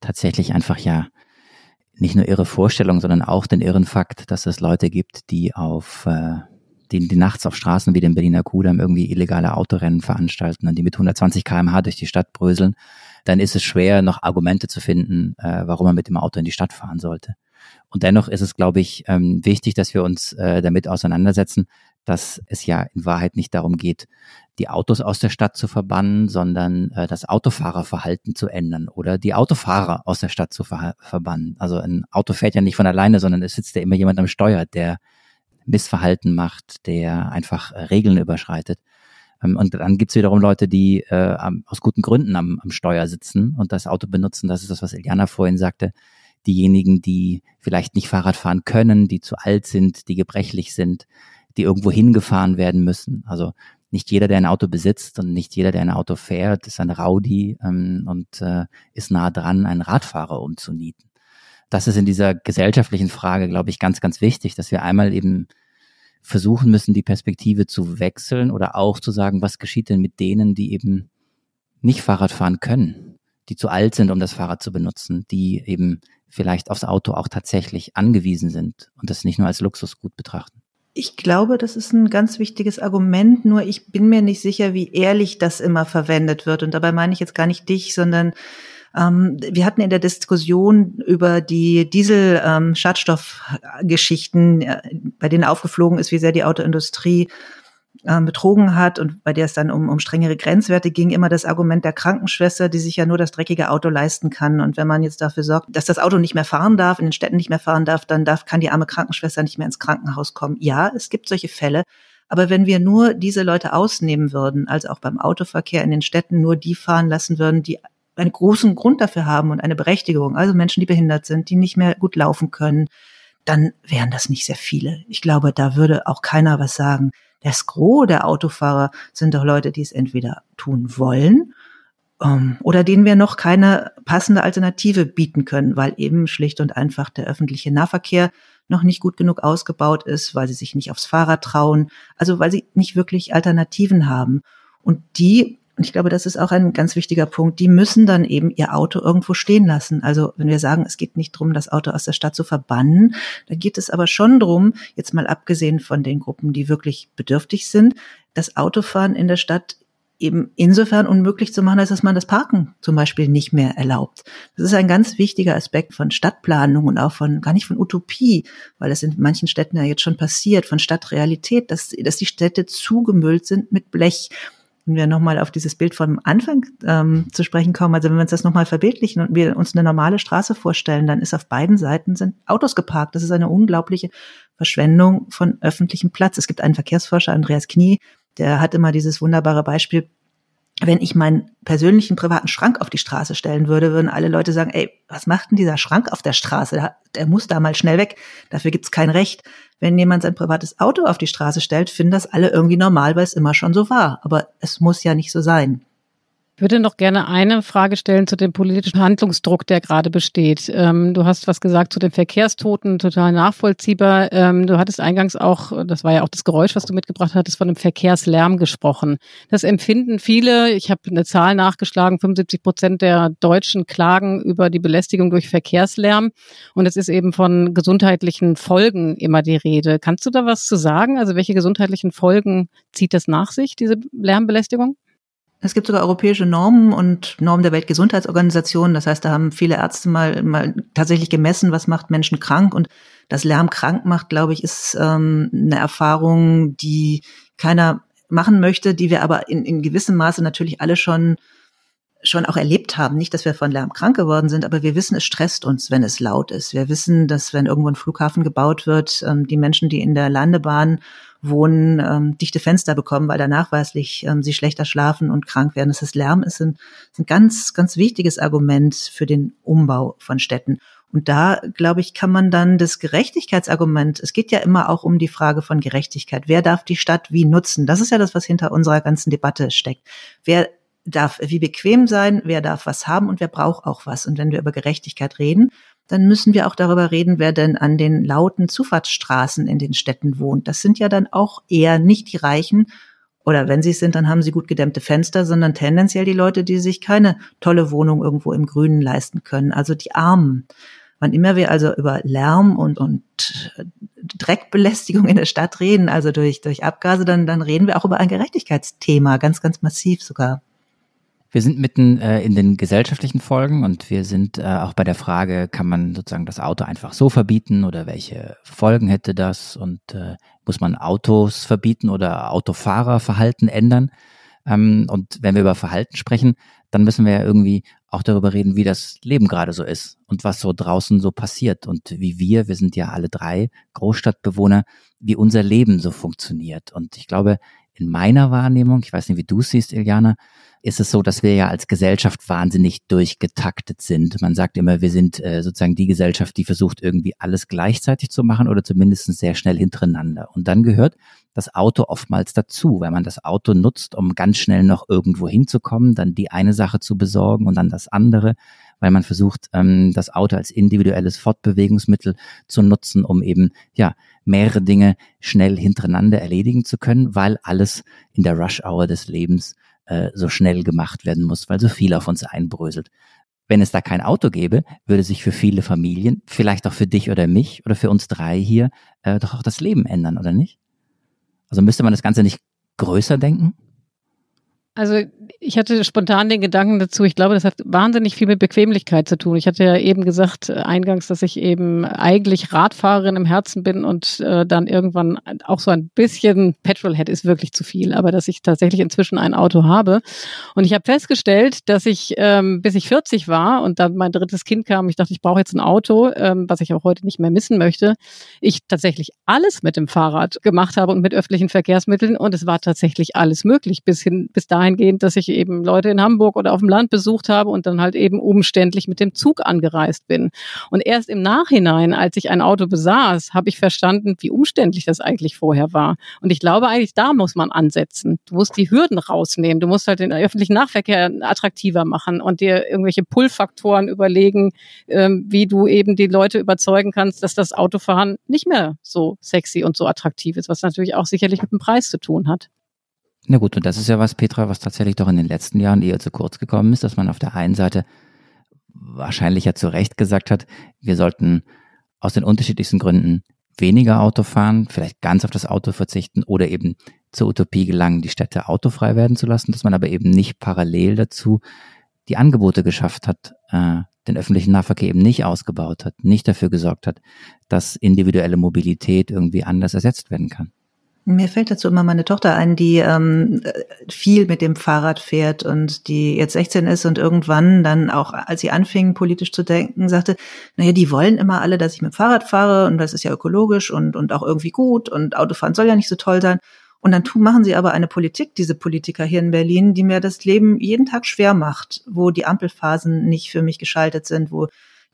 tatsächlich einfach ja nicht nur irre Vorstellung, sondern auch den irren Fakt, dass es Leute gibt, die auf äh, die, die nachts auf Straßen wie dem Berliner Kudamm irgendwie illegale Autorennen veranstalten und die mit 120 kmh durch die Stadt bröseln, dann ist es schwer, noch Argumente zu finden, äh, warum man mit dem Auto in die Stadt fahren sollte. Und dennoch ist es, glaube ich, ähm, wichtig, dass wir uns äh, damit auseinandersetzen, dass es ja in Wahrheit nicht darum geht, die Autos aus der Stadt zu verbannen, sondern äh, das Autofahrerverhalten zu ändern oder die Autofahrer aus der Stadt zu ver verbannen. Also ein Auto fährt ja nicht von alleine, sondern es sitzt ja immer jemand am Steuer, der Missverhalten macht, der einfach äh, Regeln überschreitet. Ähm, und dann gibt's wiederum Leute, die äh, aus guten Gründen am, am Steuer sitzen und das Auto benutzen. Das ist das, was Eliana vorhin sagte. Diejenigen, die vielleicht nicht Fahrrad fahren können, die zu alt sind, die gebrechlich sind, die irgendwo hingefahren werden müssen. Also nicht jeder, der ein Auto besitzt und nicht jeder, der ein Auto fährt, ist ein Rowdy ähm, und äh, ist nah dran, einen Radfahrer umzunieten. Das ist in dieser gesellschaftlichen Frage, glaube ich, ganz, ganz wichtig, dass wir einmal eben versuchen müssen, die Perspektive zu wechseln oder auch zu sagen, was geschieht denn mit denen, die eben nicht Fahrrad fahren können, die zu alt sind, um das Fahrrad zu benutzen, die eben vielleicht aufs Auto auch tatsächlich angewiesen sind und das nicht nur als Luxusgut betrachten. Ich glaube, das ist ein ganz wichtiges Argument, nur ich bin mir nicht sicher, wie ehrlich das immer verwendet wird. Und dabei meine ich jetzt gar nicht dich, sondern ähm, wir hatten in der Diskussion über die Diesel-Schadstoffgeschichten, ähm, äh, bei denen aufgeflogen ist, wie sehr die Autoindustrie ähm, betrogen hat und bei der es dann um, um strengere Grenzwerte ging, immer das Argument der Krankenschwester, die sich ja nur das dreckige Auto leisten kann. Und wenn man jetzt dafür sorgt, dass das Auto nicht mehr fahren darf, in den Städten nicht mehr fahren darf, dann darf, kann die arme Krankenschwester nicht mehr ins Krankenhaus kommen. Ja, es gibt solche Fälle. Aber wenn wir nur diese Leute ausnehmen würden, also auch beim Autoverkehr in den Städten nur die fahren lassen würden, die einen großen Grund dafür haben und eine Berechtigung, also Menschen, die behindert sind, die nicht mehr gut laufen können, dann wären das nicht sehr viele. Ich glaube, da würde auch keiner was sagen. Das Gros der Autofahrer sind doch Leute, die es entweder tun wollen ähm, oder denen wir noch keine passende Alternative bieten können, weil eben schlicht und einfach der öffentliche Nahverkehr noch nicht gut genug ausgebaut ist, weil sie sich nicht aufs Fahrrad trauen, also weil sie nicht wirklich Alternativen haben. Und die und ich glaube, das ist auch ein ganz wichtiger Punkt. Die müssen dann eben ihr Auto irgendwo stehen lassen. Also wenn wir sagen, es geht nicht darum, das Auto aus der Stadt zu verbannen, dann geht es aber schon darum, jetzt mal abgesehen von den Gruppen, die wirklich bedürftig sind, das Autofahren in der Stadt eben insofern unmöglich zu machen, als dass man das Parken zum Beispiel nicht mehr erlaubt. Das ist ein ganz wichtiger Aspekt von Stadtplanung und auch von, gar nicht von Utopie, weil es in manchen Städten ja jetzt schon passiert, von Stadtrealität, dass, dass die Städte zugemüllt sind mit Blech wenn wir nochmal auf dieses Bild vom Anfang ähm, zu sprechen kommen, also wenn wir uns das nochmal verbildlichen und wir uns eine normale Straße vorstellen, dann ist auf beiden Seiten sind Autos geparkt. Das ist eine unglaubliche Verschwendung von öffentlichem Platz. Es gibt einen Verkehrsforscher, Andreas Knie, der hat immer dieses wunderbare Beispiel, wenn ich meinen persönlichen privaten Schrank auf die Straße stellen würde, würden alle Leute sagen, ey, was macht denn dieser Schrank auf der Straße? Der, muss da mal schnell weg. Dafür gibt's kein Recht. Wenn jemand sein privates Auto auf die Straße stellt, finden das alle irgendwie normal, weil es immer schon so war. Aber es muss ja nicht so sein. Ich würde noch gerne eine Frage stellen zu dem politischen Handlungsdruck, der gerade besteht. Ähm, du hast was gesagt zu den Verkehrstoten, total nachvollziehbar. Ähm, du hattest eingangs auch, das war ja auch das Geräusch, was du mitgebracht hattest, von dem Verkehrslärm gesprochen. Das empfinden viele, ich habe eine Zahl nachgeschlagen, 75 Prozent der Deutschen klagen über die Belästigung durch Verkehrslärm. Und es ist eben von gesundheitlichen Folgen immer die Rede. Kannst du da was zu sagen? Also welche gesundheitlichen Folgen zieht das nach sich, diese Lärmbelästigung? Es gibt sogar europäische Normen und Normen der Weltgesundheitsorganisation. Das heißt, da haben viele Ärzte mal, mal tatsächlich gemessen, was macht Menschen krank. Und das Lärm krank macht, glaube ich, ist ähm, eine Erfahrung, die keiner machen möchte, die wir aber in, in gewissem Maße natürlich alle schon schon auch erlebt haben. Nicht, dass wir von Lärm krank geworden sind, aber wir wissen, es stresst uns, wenn es laut ist. Wir wissen, dass wenn irgendwo ein Flughafen gebaut wird, ähm, die Menschen, die in der Landebahn wohnen, ähm, dichte Fenster bekommen, weil da nachweislich ähm, sie schlechter schlafen und krank werden. Das ist Lärm ist ein, ist ein ganz, ganz wichtiges Argument für den Umbau von Städten. Und da, glaube ich, kann man dann das Gerechtigkeitsargument, es geht ja immer auch um die Frage von Gerechtigkeit. Wer darf die Stadt wie nutzen? Das ist ja das, was hinter unserer ganzen Debatte steckt. Wer darf wie bequem sein, wer darf was haben und wer braucht auch was. Und wenn wir über Gerechtigkeit reden, dann müssen wir auch darüber reden, wer denn an den lauten Zufahrtsstraßen in den Städten wohnt. Das sind ja dann auch eher nicht die Reichen, oder wenn sie es sind, dann haben sie gut gedämmte Fenster, sondern tendenziell die Leute, die sich keine tolle Wohnung irgendwo im Grünen leisten können, also die Armen. Wann immer wir also über Lärm und, und Dreckbelästigung in der Stadt reden, also durch, durch Abgase, dann, dann reden wir auch über ein Gerechtigkeitsthema, ganz, ganz massiv sogar. Wir sind mitten äh, in den gesellschaftlichen Folgen und wir sind äh, auch bei der Frage, kann man sozusagen das Auto einfach so verbieten oder welche Folgen hätte das und äh, muss man Autos verbieten oder Autofahrerverhalten ändern? Ähm, und wenn wir über Verhalten sprechen, dann müssen wir ja irgendwie auch darüber reden, wie das Leben gerade so ist und was so draußen so passiert und wie wir, wir sind ja alle drei Großstadtbewohner, wie unser Leben so funktioniert. Und ich glaube, in meiner Wahrnehmung, ich weiß nicht, wie du es siehst, Iliana, ist es so, dass wir ja als Gesellschaft wahnsinnig durchgetaktet sind. Man sagt immer, wir sind äh, sozusagen die Gesellschaft, die versucht irgendwie alles gleichzeitig zu machen oder zumindest sehr schnell hintereinander. Und dann gehört das Auto oftmals dazu, weil man das Auto nutzt, um ganz schnell noch irgendwo hinzukommen, dann die eine Sache zu besorgen und dann das andere, weil man versucht, ähm, das Auto als individuelles Fortbewegungsmittel zu nutzen, um eben ja mehrere Dinge schnell hintereinander erledigen zu können, weil alles in der Rush-Hour des Lebens äh, so schnell gemacht werden muss, weil so viel auf uns einbröselt. Wenn es da kein Auto gäbe, würde sich für viele Familien, vielleicht auch für dich oder mich oder für uns drei hier, äh, doch auch das Leben ändern, oder nicht? Also müsste man das Ganze nicht größer denken? Also ich hatte spontan den Gedanken dazu, ich glaube, das hat wahnsinnig viel mit Bequemlichkeit zu tun. Ich hatte ja eben gesagt, äh, eingangs, dass ich eben eigentlich Radfahrerin im Herzen bin und äh, dann irgendwann auch so ein bisschen Petrolhead ist wirklich zu viel, aber dass ich tatsächlich inzwischen ein Auto habe. Und ich habe festgestellt, dass ich, ähm, bis ich 40 war und dann mein drittes Kind kam, ich dachte, ich brauche jetzt ein Auto, ähm, was ich auch heute nicht mehr missen möchte, ich tatsächlich alles mit dem Fahrrad gemacht habe und mit öffentlichen Verkehrsmitteln und es war tatsächlich alles möglich bis hin, bis dahin dahingehend, dass ich eben Leute in Hamburg oder auf dem Land besucht habe und dann halt eben umständlich mit dem Zug angereist bin. Und erst im Nachhinein, als ich ein Auto besaß, habe ich verstanden, wie umständlich das eigentlich vorher war. Und ich glaube eigentlich, da muss man ansetzen. Du musst die Hürden rausnehmen. Du musst halt den öffentlichen Nahverkehr attraktiver machen und dir irgendwelche Pull-Faktoren überlegen, ähm, wie du eben die Leute überzeugen kannst, dass das Autofahren nicht mehr so sexy und so attraktiv ist, was natürlich auch sicherlich mit dem Preis zu tun hat. Na gut, und das ist ja was, Petra, was tatsächlich doch in den letzten Jahren eher zu kurz gekommen ist, dass man auf der einen Seite wahrscheinlich ja zu Recht gesagt hat, wir sollten aus den unterschiedlichsten Gründen weniger Auto fahren, vielleicht ganz auf das Auto verzichten oder eben zur Utopie gelangen, die Städte autofrei werden zu lassen, dass man aber eben nicht parallel dazu die Angebote geschafft hat, äh, den öffentlichen Nahverkehr eben nicht ausgebaut hat, nicht dafür gesorgt hat, dass individuelle Mobilität irgendwie anders ersetzt werden kann. Mir fällt dazu immer meine Tochter ein, die ähm, viel mit dem Fahrrad fährt und die jetzt 16 ist und irgendwann dann auch, als sie anfing, politisch zu denken, sagte, naja, die wollen immer alle, dass ich mit dem Fahrrad fahre und das ist ja ökologisch und, und auch irgendwie gut und Autofahren soll ja nicht so toll sein. Und dann tun, machen sie aber eine Politik, diese Politiker hier in Berlin, die mir das Leben jeden Tag schwer macht, wo die Ampelphasen nicht für mich geschaltet sind, wo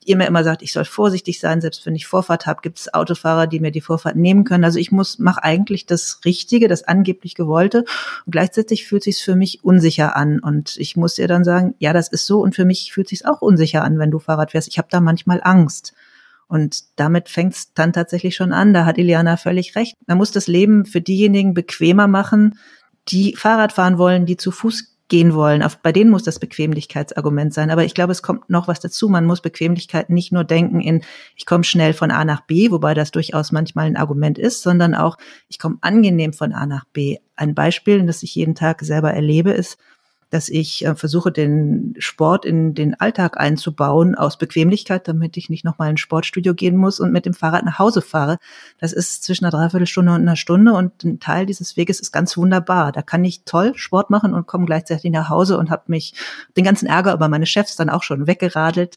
ihr mir immer sagt, ich soll vorsichtig sein, selbst wenn ich Vorfahrt habe, gibt es Autofahrer, die mir die Vorfahrt nehmen können. Also ich muss mache eigentlich das Richtige, das angeblich gewollte und gleichzeitig fühlt sich für mich unsicher an und ich muss ihr dann sagen, ja, das ist so und für mich fühlt sich auch unsicher an, wenn du Fahrrad fährst. Ich habe da manchmal Angst. Und damit fängt es dann tatsächlich schon an. Da hat Iliana völlig recht. Man muss das Leben für diejenigen bequemer machen, die Fahrrad fahren wollen, die zu Fuß gehen wollen. Auf, bei denen muss das Bequemlichkeitsargument sein. Aber ich glaube, es kommt noch was dazu. Man muss Bequemlichkeit nicht nur denken in, ich komme schnell von A nach B, wobei das durchaus manchmal ein Argument ist, sondern auch, ich komme angenehm von A nach B. Ein Beispiel, das ich jeden Tag selber erlebe, ist, dass ich äh, versuche, den Sport in den Alltag einzubauen aus Bequemlichkeit, damit ich nicht nochmal ins Sportstudio gehen muss und mit dem Fahrrad nach Hause fahre. Das ist zwischen einer Dreiviertelstunde und einer Stunde und ein Teil dieses Weges ist ganz wunderbar. Da kann ich toll Sport machen und komme gleichzeitig nach Hause und habe mich den ganzen Ärger über meine Chefs dann auch schon weggeradelt.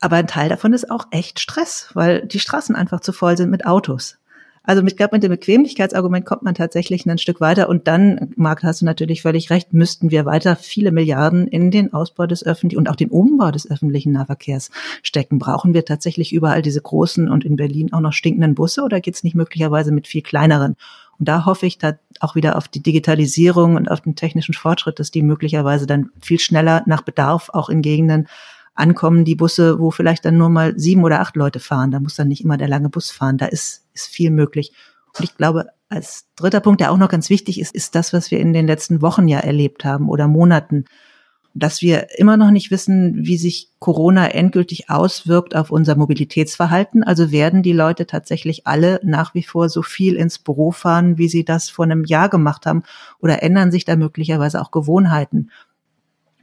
Aber ein Teil davon ist auch echt Stress, weil die Straßen einfach zu voll sind mit Autos. Also mit, glaub, mit dem Bequemlichkeitsargument kommt man tatsächlich ein Stück weiter. Und dann, Marc, hast du natürlich völlig recht, müssten wir weiter viele Milliarden in den Ausbau des öffentlichen und auch den Umbau des öffentlichen Nahverkehrs stecken. Brauchen wir tatsächlich überall diese großen und in Berlin auch noch stinkenden Busse oder geht's nicht möglicherweise mit viel kleineren? Und da hoffe ich da auch wieder auf die Digitalisierung und auf den technischen Fortschritt, dass die möglicherweise dann viel schneller nach Bedarf auch in Gegenden ankommen die Busse, wo vielleicht dann nur mal sieben oder acht Leute fahren. Da muss dann nicht immer der lange Bus fahren. Da ist, ist viel möglich. Und ich glaube, als dritter Punkt, der auch noch ganz wichtig ist, ist das, was wir in den letzten Wochen ja erlebt haben oder Monaten, dass wir immer noch nicht wissen, wie sich Corona endgültig auswirkt auf unser Mobilitätsverhalten. Also werden die Leute tatsächlich alle nach wie vor so viel ins Büro fahren, wie sie das vor einem Jahr gemacht haben? Oder ändern sich da möglicherweise auch Gewohnheiten?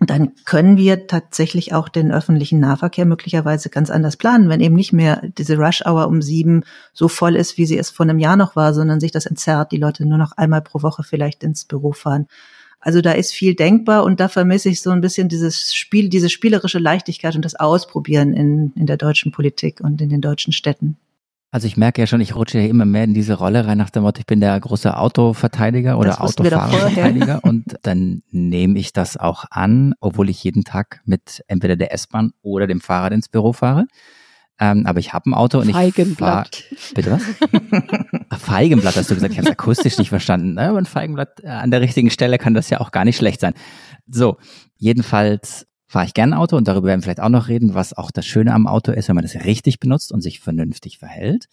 Dann können wir tatsächlich auch den öffentlichen Nahverkehr möglicherweise ganz anders planen, wenn eben nicht mehr diese Rush-Hour um sieben so voll ist, wie sie es vor einem Jahr noch war, sondern sich das entzerrt, die Leute nur noch einmal pro Woche vielleicht ins Büro fahren. Also da ist viel denkbar und da vermisse ich so ein bisschen dieses Spiel, diese spielerische Leichtigkeit und das Ausprobieren in, in der deutschen Politik und in den deutschen Städten. Also ich merke ja schon, ich rutsche ja immer mehr in diese Rolle rein nach dem Motto, ich bin der große Autoverteidiger oder Autofahrerverteidiger und dann nehme ich das auch an, obwohl ich jeden Tag mit entweder der S-Bahn oder dem Fahrrad ins Büro fahre. Ähm, aber ich habe ein Auto und ich Feigenblatt. Fahr, bitte was? Feigenblatt hast du gesagt. Ich habe es akustisch nicht verstanden. Ne? Aber ein Feigenblatt äh, an der richtigen Stelle kann das ja auch gar nicht schlecht sein. So, jedenfalls fahre ich gerne Auto und darüber werden wir vielleicht auch noch reden, was auch das Schöne am Auto ist, wenn man das richtig benutzt und sich vernünftig verhält.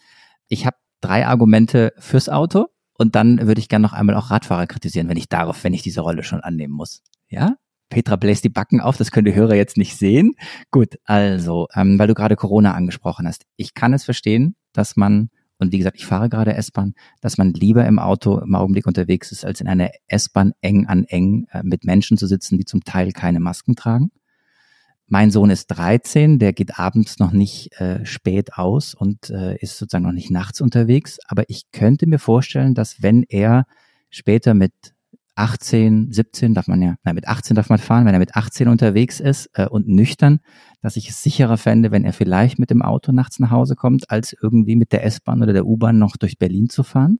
Ich habe drei Argumente fürs Auto und dann würde ich gerne noch einmal auch Radfahrer kritisieren, wenn ich darauf, wenn ich diese Rolle schon annehmen muss. Ja? Petra bläst die Backen auf, das können die Hörer jetzt nicht sehen. Gut, also, ähm, weil du gerade Corona angesprochen hast. Ich kann es verstehen, dass man, und wie gesagt, ich fahre gerade S-Bahn, dass man lieber im Auto im Augenblick unterwegs ist, als in einer S-Bahn eng an eng äh, mit Menschen zu sitzen, die zum Teil keine Masken tragen. Mein Sohn ist 13, der geht abends noch nicht äh, spät aus und äh, ist sozusagen noch nicht nachts unterwegs. Aber ich könnte mir vorstellen, dass wenn er später mit 18, 17 darf man ja, nein, mit 18 darf man fahren, wenn er mit 18 unterwegs ist äh, und nüchtern, dass ich es sicherer fände, wenn er vielleicht mit dem Auto nachts nach Hause kommt, als irgendwie mit der S-Bahn oder der U-Bahn noch durch Berlin zu fahren.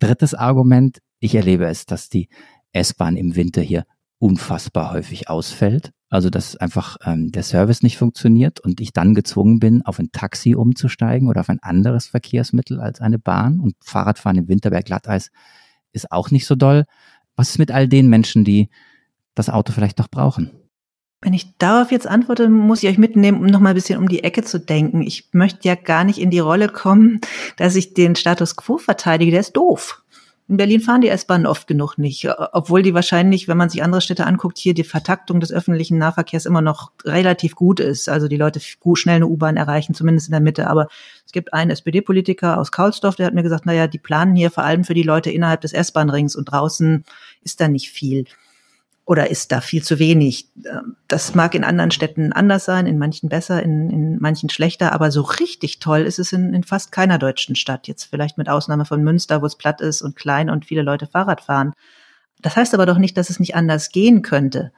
Drittes Argument, ich erlebe es, dass die S-Bahn im Winter hier unfassbar häufig ausfällt. Also dass einfach ähm, der Service nicht funktioniert und ich dann gezwungen bin, auf ein Taxi umzusteigen oder auf ein anderes Verkehrsmittel als eine Bahn. Und Fahrradfahren im Winter bei Glatteis ist auch nicht so doll. Was ist mit all den Menschen, die das Auto vielleicht doch brauchen? Wenn ich darauf jetzt antworte, muss ich euch mitnehmen, um noch mal ein bisschen um die Ecke zu denken. Ich möchte ja gar nicht in die Rolle kommen, dass ich den Status quo verteidige. Der ist doof. In Berlin fahren die S-Bahnen oft genug nicht, obwohl die wahrscheinlich, wenn man sich andere Städte anguckt, hier die Vertaktung des öffentlichen Nahverkehrs immer noch relativ gut ist. Also die Leute schnell eine U-Bahn erreichen, zumindest in der Mitte. Aber es gibt einen SPD-Politiker aus Kaulsdorf, der hat mir gesagt, naja, die planen hier vor allem für die Leute innerhalb des S-Bahn-Rings und draußen ist da nicht viel oder ist da viel zu wenig? Das mag in anderen Städten anders sein, in manchen besser, in, in manchen schlechter, aber so richtig toll ist es in, in fast keiner deutschen Stadt. Jetzt vielleicht mit Ausnahme von Münster, wo es platt ist und klein und viele Leute Fahrrad fahren. Das heißt aber doch nicht, dass es nicht anders gehen könnte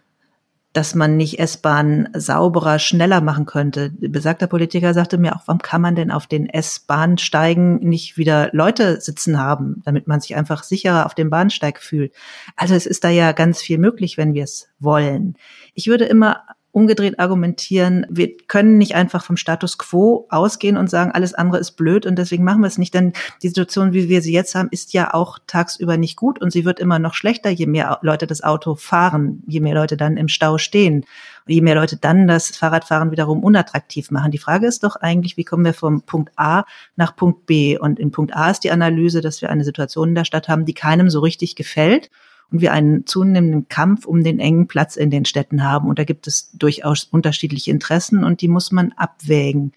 dass man nicht S-Bahn sauberer, schneller machen könnte. Besagter Politiker sagte mir auch, warum kann man denn auf den S-Bahnsteigen nicht wieder Leute sitzen haben, damit man sich einfach sicherer auf dem Bahnsteig fühlt. Also es ist da ja ganz viel möglich, wenn wir es wollen. Ich würde immer umgedreht argumentieren, wir können nicht einfach vom Status quo ausgehen und sagen, alles andere ist blöd und deswegen machen wir es nicht. Denn die Situation, wie wir sie jetzt haben, ist ja auch tagsüber nicht gut und sie wird immer noch schlechter, je mehr Leute das Auto fahren, je mehr Leute dann im Stau stehen, je mehr Leute dann das Fahrradfahren wiederum unattraktiv machen. Die Frage ist doch eigentlich, wie kommen wir vom Punkt A nach Punkt B? Und in Punkt A ist die Analyse, dass wir eine Situation in der Stadt haben, die keinem so richtig gefällt und wir einen zunehmenden Kampf um den engen Platz in den Städten haben. Und da gibt es durchaus unterschiedliche Interessen und die muss man abwägen.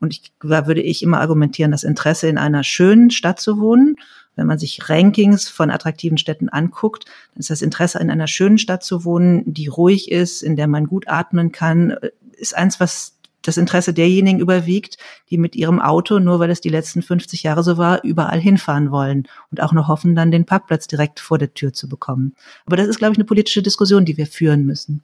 Und ich, da würde ich immer argumentieren, das Interesse in einer schönen Stadt zu wohnen. Wenn man sich Rankings von attraktiven Städten anguckt, dann ist das Interesse in einer schönen Stadt zu wohnen, die ruhig ist, in der man gut atmen kann, ist eins, was das Interesse derjenigen überwiegt, die mit ihrem Auto, nur weil es die letzten 50 Jahre so war, überall hinfahren wollen und auch noch hoffen, dann den Parkplatz direkt vor der Tür zu bekommen. Aber das ist, glaube ich, eine politische Diskussion, die wir führen müssen.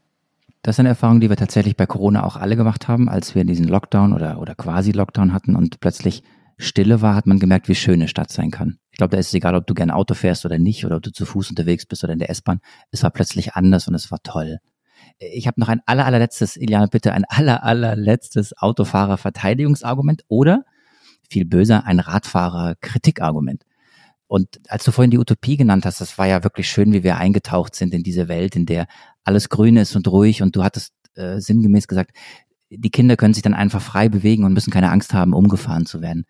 Das ist eine Erfahrung, die wir tatsächlich bei Corona auch alle gemacht haben, als wir diesen Lockdown oder, oder quasi Lockdown hatten und plötzlich Stille war, hat man gemerkt, wie schön eine Stadt sein kann. Ich glaube, da ist es egal, ob du gerne Auto fährst oder nicht oder ob du zu Fuß unterwegs bist oder in der S-Bahn. Es war plötzlich anders und es war toll. Ich habe noch ein aller, allerletztes, Iliane, bitte ein aller, allerletztes Autofahrer-Verteidigungsargument oder viel böser ein Radfahrer-Kritikargument. Und als du vorhin die Utopie genannt hast, das war ja wirklich schön, wie wir eingetaucht sind in diese Welt, in der alles grün ist und ruhig und du hattest äh, sinngemäß gesagt, die Kinder können sich dann einfach frei bewegen und müssen keine Angst haben, umgefahren zu werden.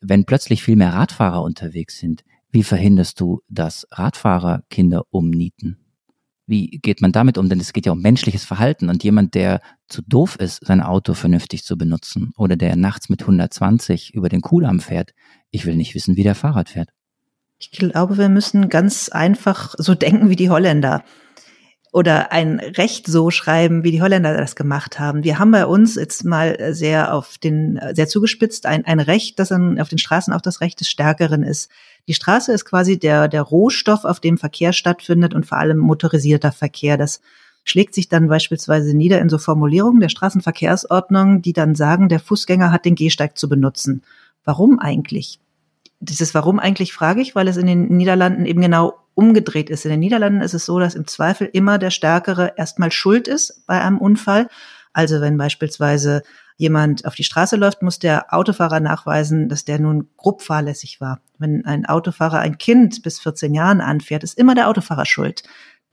Wenn plötzlich viel mehr Radfahrer unterwegs sind, wie verhinderst du, dass Radfahrer Kinder umnieten? Wie geht man damit um? Denn es geht ja um menschliches Verhalten und jemand, der zu doof ist, sein Auto vernünftig zu benutzen oder der nachts mit 120 über den Kudamm fährt, ich will nicht wissen, wie der Fahrrad fährt. Ich glaube, wir müssen ganz einfach so denken wie die Holländer oder ein Recht so schreiben, wie die Holländer das gemacht haben. Wir haben bei uns jetzt mal sehr auf den, sehr zugespitzt, ein, ein Recht, das dann auf den Straßen auch das Recht des Stärkeren ist. Die Straße ist quasi der, der Rohstoff, auf dem Verkehr stattfindet und vor allem motorisierter Verkehr. Das schlägt sich dann beispielsweise nieder in so Formulierungen der Straßenverkehrsordnung, die dann sagen, der Fußgänger hat den Gehsteig zu benutzen. Warum eigentlich? Dieses Warum eigentlich frage ich, weil es in den Niederlanden eben genau umgedreht ist. In den Niederlanden ist es so, dass im Zweifel immer der Stärkere erstmal schuld ist bei einem Unfall, Also wenn beispielsweise jemand auf die Straße läuft, muss der Autofahrer nachweisen, dass der nun grob fahrlässig war. Wenn ein Autofahrer ein Kind bis 14 Jahren anfährt, ist immer der Autofahrer schuld.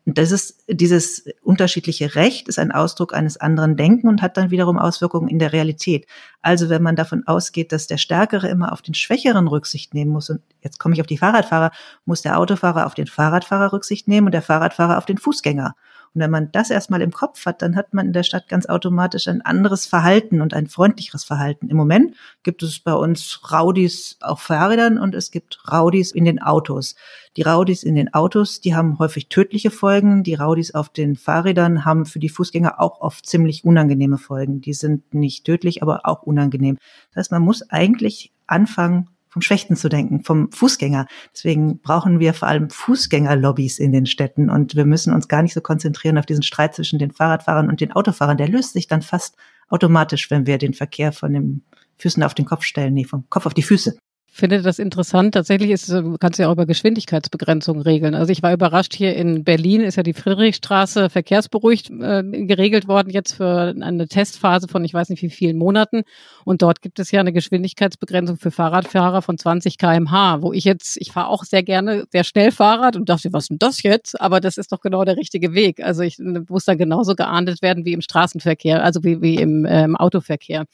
Und das ist, dieses unterschiedliche Recht ist ein Ausdruck eines anderen Denken und hat dann wiederum Auswirkungen in der Realität. Also wenn man davon ausgeht, dass der Stärkere immer auf den Schwächeren Rücksicht nehmen muss, und jetzt komme ich auf die Fahrradfahrer, muss der Autofahrer auf den Fahrradfahrer Rücksicht nehmen und der Fahrradfahrer auf den Fußgänger. Und wenn man das erstmal im Kopf hat, dann hat man in der Stadt ganz automatisch ein anderes Verhalten und ein freundlicheres Verhalten. Im Moment gibt es bei uns Raudis auf Fahrrädern und es gibt Raudis in den Autos. Die Raudis in den Autos, die haben häufig tödliche Folgen. Die Raudis auf den Fahrrädern haben für die Fußgänger auch oft ziemlich unangenehme Folgen. Die sind nicht tödlich, aber auch unangenehm. Das heißt, man muss eigentlich anfangen, vom Schwächten zu denken, vom Fußgänger. Deswegen brauchen wir vor allem Fußgängerlobbys in den Städten und wir müssen uns gar nicht so konzentrieren auf diesen Streit zwischen den Fahrradfahrern und den Autofahrern. Der löst sich dann fast automatisch, wenn wir den Verkehr von den Füßen auf den Kopf stellen, nee, vom Kopf auf die Füße finde das interessant. Tatsächlich ist es, kannst du ja auch über Geschwindigkeitsbegrenzung regeln. Also ich war überrascht, hier in Berlin ist ja die Friedrichstraße verkehrsberuhigt äh, geregelt worden, jetzt für eine Testphase von ich weiß nicht wie vielen Monaten. Und dort gibt es ja eine Geschwindigkeitsbegrenzung für Fahrradfahrer von 20 kmh, wo ich jetzt, ich fahre auch sehr gerne sehr schnell Fahrrad und dachte, was denn das jetzt? Aber das ist doch genau der richtige Weg. Also ich muss dann genauso geahndet werden wie im Straßenverkehr, also wie, wie im ähm, Autoverkehr.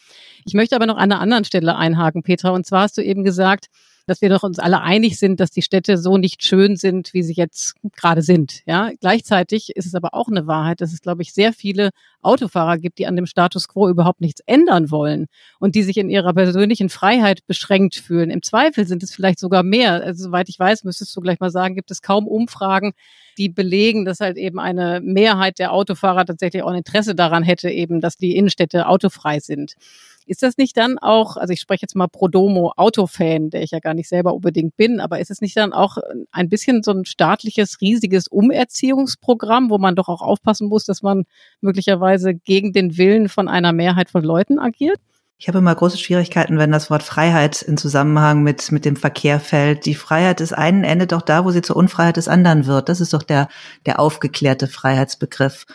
Ich möchte aber noch an einer anderen Stelle einhaken, Petra. Und zwar hast du eben gesagt, gesagt, dass wir doch uns alle einig sind, dass die Städte so nicht schön sind, wie sie jetzt gerade sind. Ja, gleichzeitig ist es aber auch eine Wahrheit, dass es, glaube ich, sehr viele Autofahrer gibt, die an dem Status quo überhaupt nichts ändern wollen und die sich in ihrer persönlichen Freiheit beschränkt fühlen. Im Zweifel sind es vielleicht sogar mehr. Also, soweit ich weiß, müsstest du gleich mal sagen, gibt es kaum Umfragen, die belegen, dass halt eben eine Mehrheit der Autofahrer tatsächlich auch ein Interesse daran hätte, eben, dass die Innenstädte autofrei sind. Ist das nicht dann auch, also ich spreche jetzt mal pro Domo Autofan, der ich ja gar nicht selber unbedingt bin, aber ist es nicht dann auch ein bisschen so ein staatliches, riesiges Umerziehungsprogramm, wo man doch auch aufpassen muss, dass man möglicherweise gegen den Willen von einer Mehrheit von Leuten agiert? Ich habe immer große Schwierigkeiten, wenn das Wort Freiheit in Zusammenhang mit, mit dem Verkehr fällt. Die Freiheit des einen endet doch da, wo sie zur Unfreiheit des anderen wird. Das ist doch der, der aufgeklärte Freiheitsbegriff.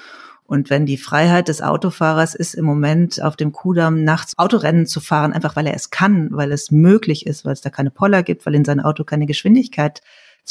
Und wenn die Freiheit des Autofahrers ist, im Moment auf dem Kudamm nachts Autorennen zu fahren, einfach weil er es kann, weil es möglich ist, weil es da keine Poller gibt, weil in sein Auto keine Geschwindigkeit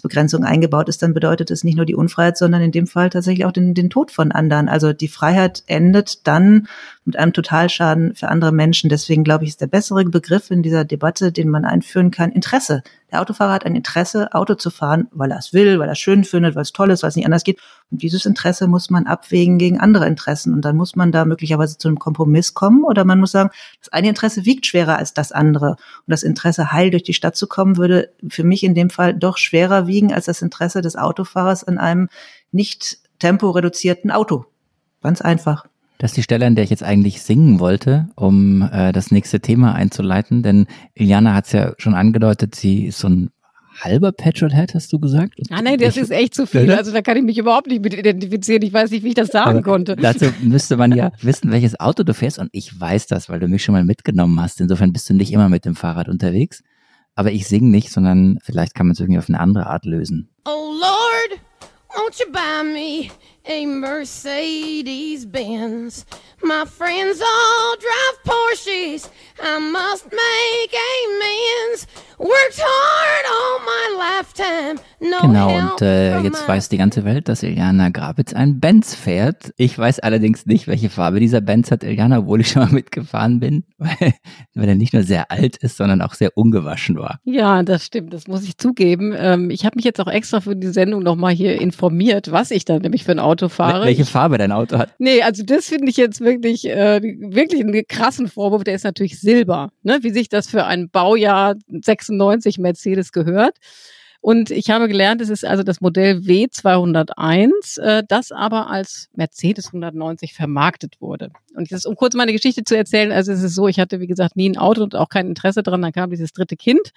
Begrenzung eingebaut ist, dann bedeutet es nicht nur die Unfreiheit, sondern in dem Fall tatsächlich auch den, den Tod von anderen. Also die Freiheit endet dann mit einem Totalschaden für andere Menschen. Deswegen glaube ich, ist der bessere Begriff in dieser Debatte, den man einführen kann, Interesse. Der Autofahrer hat ein Interesse, Auto zu fahren, weil er es will, weil er es schön findet, weil es toll ist, weil es nicht anders geht. Und dieses Interesse muss man abwägen gegen andere Interessen. Und dann muss man da möglicherweise zu einem Kompromiss kommen oder man muss sagen, das eine Interesse wiegt schwerer als das andere. Und das Interesse, heil durch die Stadt zu kommen, würde für mich in dem Fall doch schwerer wiegen als das Interesse des Autofahrers an einem nicht temporeduzierten Auto. Ganz einfach. Das ist die Stelle, an der ich jetzt eigentlich singen wollte, um äh, das nächste Thema einzuleiten. Denn Iliana hat es ja schon angedeutet, sie ist so ein halber Petrolhead, hast du gesagt? Ah nein, das ich, ist echt zu viel. Also da kann ich mich überhaupt nicht mit identifizieren. Ich weiß nicht, wie ich das sagen konnte. Dazu müsste man ja wissen, welches Auto du fährst. Und ich weiß das, weil du mich schon mal mitgenommen hast. Insofern bist du nicht immer mit dem Fahrrad unterwegs. Aber ich singe nicht, sondern vielleicht kann man es irgendwie auf eine andere Art lösen. Oh Lord, won't you buy me a Mercedes Benz? My friends all drive Porsches. I must make amends. Worked hard all my lifetime. No genau, und äh, jetzt weiß die ganze Welt, dass Iliana Grabitz ein Benz fährt. Ich weiß allerdings nicht, welche Farbe dieser Benz hat Iliana, obwohl ich schon mal mitgefahren bin, weil, weil er nicht nur sehr alt ist, sondern auch sehr ungewaschen war. Ja, das stimmt, das muss ich zugeben. Ähm, ich habe mich jetzt auch extra für die Sendung nochmal hier informiert, was ich da nämlich für ein Auto fahre. Welche Farbe dein Auto hat? Nee, also das finde ich jetzt wirklich, äh, wirklich einen krassen Vorwurf. Der ist natürlich Silber, ne? wie sich das für ein Baujahr 96 Mercedes gehört. Und ich habe gelernt, es ist also das Modell W201, äh, das aber als Mercedes 190 vermarktet wurde. Und jetzt, um kurz meine Geschichte zu erzählen, also es ist so, ich hatte, wie gesagt, nie ein Auto und auch kein Interesse dran. Dann kam dieses dritte Kind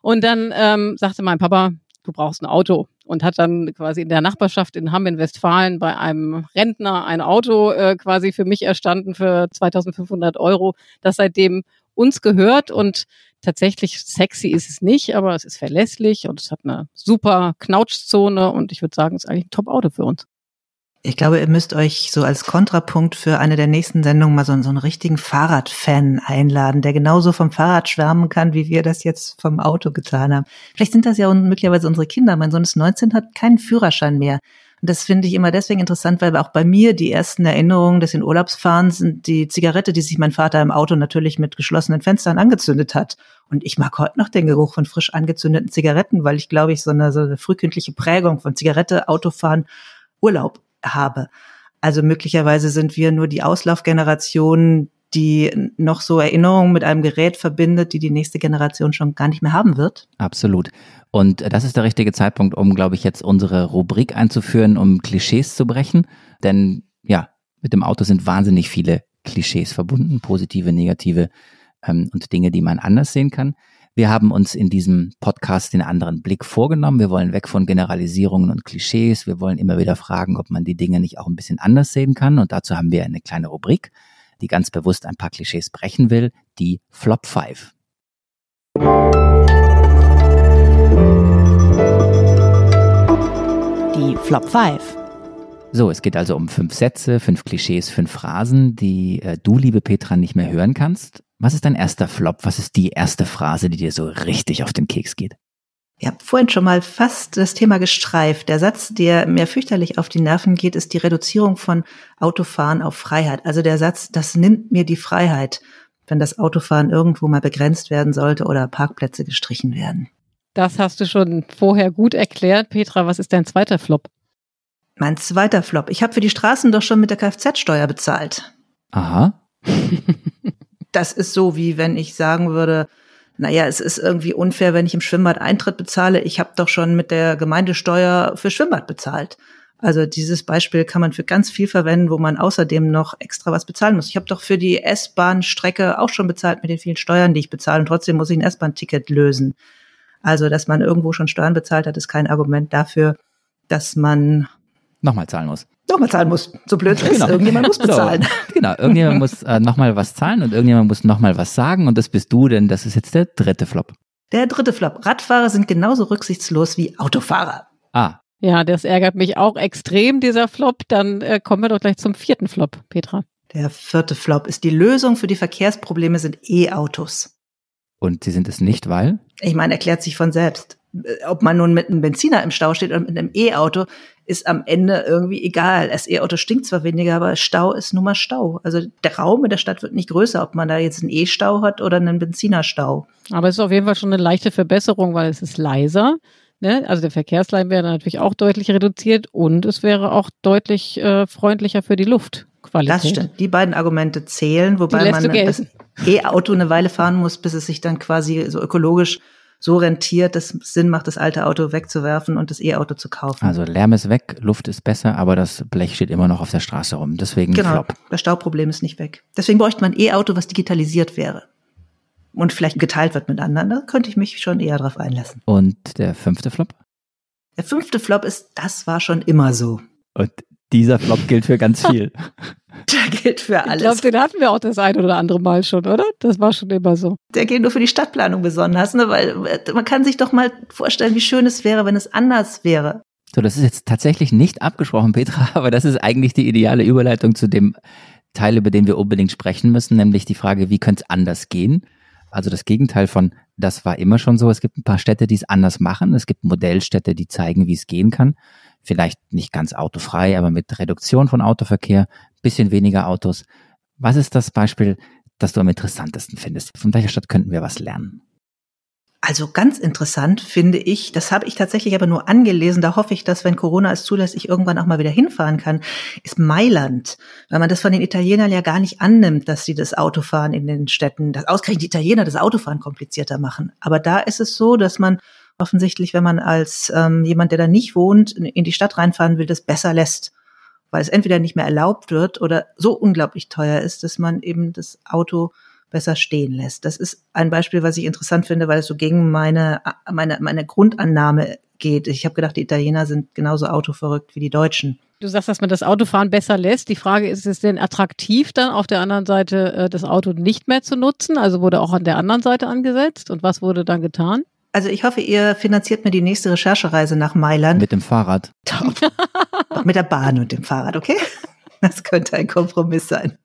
und dann ähm, sagte mein Papa, du brauchst ein Auto und hat dann quasi in der Nachbarschaft in Hamm in Westfalen bei einem Rentner ein Auto äh, quasi für mich erstanden für 2500 Euro, das seitdem uns gehört und tatsächlich sexy ist es nicht, aber es ist verlässlich und es hat eine super Knautschzone und ich würde sagen, es ist eigentlich ein Top-Auto für uns. Ich glaube, ihr müsst euch so als Kontrapunkt für eine der nächsten Sendungen mal so, so einen richtigen Fahrradfan einladen, der genauso vom Fahrrad schwärmen kann, wie wir das jetzt vom Auto getan haben. Vielleicht sind das ja möglicherweise unsere Kinder. Mein Sohn ist 19, hat keinen Führerschein mehr. Und das finde ich immer deswegen interessant, weil auch bei mir die ersten Erinnerungen des in Urlaubsfahren sind die Zigarette, die sich mein Vater im Auto natürlich mit geschlossenen Fenstern angezündet hat. Und ich mag heute noch den Geruch von frisch angezündeten Zigaretten, weil ich glaube ich so eine, so eine frühkindliche Prägung von Zigarette, Autofahren, Urlaub habe. Also möglicherweise sind wir nur die Auslaufgeneration, die noch so Erinnerungen mit einem Gerät verbindet, die die nächste Generation schon gar nicht mehr haben wird. Absolut. Und das ist der richtige Zeitpunkt, um, glaube ich, jetzt unsere Rubrik einzuführen, um Klischees zu brechen. Denn ja, mit dem Auto sind wahnsinnig viele Klischees verbunden, positive, negative ähm, und Dinge, die man anders sehen kann. Wir haben uns in diesem Podcast den anderen Blick vorgenommen. Wir wollen weg von Generalisierungen und Klischees. Wir wollen immer wieder fragen, ob man die Dinge nicht auch ein bisschen anders sehen kann. Und dazu haben wir eine kleine Rubrik, die ganz bewusst ein paar Klischees brechen will, die Flop 5. Die Flop 5. So, es geht also um fünf Sätze, fünf Klischees, fünf Phrasen, die äh, du, liebe Petra, nicht mehr hören kannst. Was ist dein erster Flop? Was ist die erste Phrase, die dir so richtig auf den Keks geht? Ich habe vorhin schon mal fast das Thema gestreift. Der Satz, der mir fürchterlich auf die Nerven geht, ist die Reduzierung von Autofahren auf Freiheit. Also der Satz, das nimmt mir die Freiheit, wenn das Autofahren irgendwo mal begrenzt werden sollte oder Parkplätze gestrichen werden. Das hast du schon vorher gut erklärt. Petra, was ist dein zweiter Flop? Mein zweiter Flop. Ich habe für die Straßen doch schon mit der Kfz-Steuer bezahlt. Aha. das ist so, wie wenn ich sagen würde, naja, es ist irgendwie unfair, wenn ich im Schwimmbad Eintritt bezahle. Ich habe doch schon mit der Gemeindesteuer für Schwimmbad bezahlt. Also dieses Beispiel kann man für ganz viel verwenden, wo man außerdem noch extra was bezahlen muss. Ich habe doch für die S-Bahn-Strecke auch schon bezahlt mit den vielen Steuern, die ich bezahle. Und trotzdem muss ich ein S-Bahn-Ticket lösen. Also, dass man irgendwo schon Steuern bezahlt hat, ist kein Argument dafür, dass man nochmal zahlen muss. Nochmal zahlen muss. So blöd ist, genau. irgendjemand muss bezahlen. So, genau, irgendjemand muss äh, nochmal was zahlen und irgendjemand muss nochmal was sagen und das bist du, denn das ist jetzt der dritte Flop. Der dritte Flop. Radfahrer sind genauso rücksichtslos wie Autofahrer. Ah. Ja, das ärgert mich auch extrem, dieser Flop. Dann äh, kommen wir doch gleich zum vierten Flop, Petra. Der vierte Flop ist die Lösung für die Verkehrsprobleme sind E-Autos. Und sie sind es nicht, weil? Ich meine, erklärt sich von selbst. Äh, ob man nun mit einem Benziner im Stau steht oder mit einem E-Auto, ist am Ende irgendwie egal. Das E-Auto stinkt zwar weniger, aber Stau ist nun mal Stau. Also der Raum in der Stadt wird nicht größer, ob man da jetzt einen E-Stau hat oder einen Benzinerstau. Aber es ist auf jeden Fall schon eine leichte Verbesserung, weil es ist leiser. Ne? Also der Verkehrslärm wäre natürlich auch deutlich reduziert und es wäre auch deutlich äh, freundlicher für die Luftqualität. Das stimmt. Die beiden Argumente zählen, wobei man das E-Auto eine Weile fahren muss, bis es sich dann quasi so ökologisch so rentiert, dass es Sinn macht, das alte Auto wegzuwerfen und das E-Auto zu kaufen. Also Lärm ist weg, Luft ist besser, aber das Blech steht immer noch auf der Straße rum. Deswegen genau, Flop. das Stauproblem ist nicht weg. Deswegen bräuchte man ein E-Auto, was digitalisiert wäre und vielleicht geteilt wird mit anderen. Da könnte ich mich schon eher drauf einlassen. Und der fünfte Flop? Der fünfte Flop ist, das war schon immer so. Und dieser Flop gilt für ganz viel. Der gilt für alles. Ich glaube, den hatten wir auch das ein oder andere Mal schon, oder? Das war schon immer so. Der gilt nur für die Stadtplanung besonders, ne? weil man kann sich doch mal vorstellen, wie schön es wäre, wenn es anders wäre. So, das ist jetzt tatsächlich nicht abgesprochen, Petra, aber das ist eigentlich die ideale Überleitung zu dem Teil, über den wir unbedingt sprechen müssen, nämlich die Frage, wie könnte es anders gehen? Also das Gegenteil von, das war immer schon so. Es gibt ein paar Städte, die es anders machen. Es gibt Modellstädte, die zeigen, wie es gehen kann. Vielleicht nicht ganz autofrei, aber mit Reduktion von Autoverkehr, bisschen weniger Autos. Was ist das Beispiel, das du am interessantesten findest? Von welcher Stadt könnten wir was lernen? Also ganz interessant finde ich, das habe ich tatsächlich aber nur angelesen, da hoffe ich, dass wenn Corona es zulässt, ich irgendwann auch mal wieder hinfahren kann, ist Mailand. Weil man das von den Italienern ja gar nicht annimmt, dass sie das Autofahren in den Städten, dass ausgerechnet die Italiener das Autofahren komplizierter machen. Aber da ist es so, dass man offensichtlich, wenn man als ähm, jemand, der da nicht wohnt, in die Stadt reinfahren will, das besser lässt weil es entweder nicht mehr erlaubt wird oder so unglaublich teuer ist, dass man eben das Auto besser stehen lässt. Das ist ein Beispiel, was ich interessant finde, weil es so gegen meine, meine, meine Grundannahme geht. Ich habe gedacht, die Italiener sind genauso autoverrückt wie die Deutschen. Du sagst, dass man das Autofahren besser lässt. Die Frage ist, ist es denn attraktiv dann auf der anderen Seite äh, das Auto nicht mehr zu nutzen? Also wurde auch an der anderen Seite angesetzt und was wurde dann getan? Also ich hoffe, ihr finanziert mir die nächste Recherchereise nach Mailand. Mit dem Fahrrad. Mit der Bahn und dem Fahrrad, okay? Das könnte ein Kompromiss sein.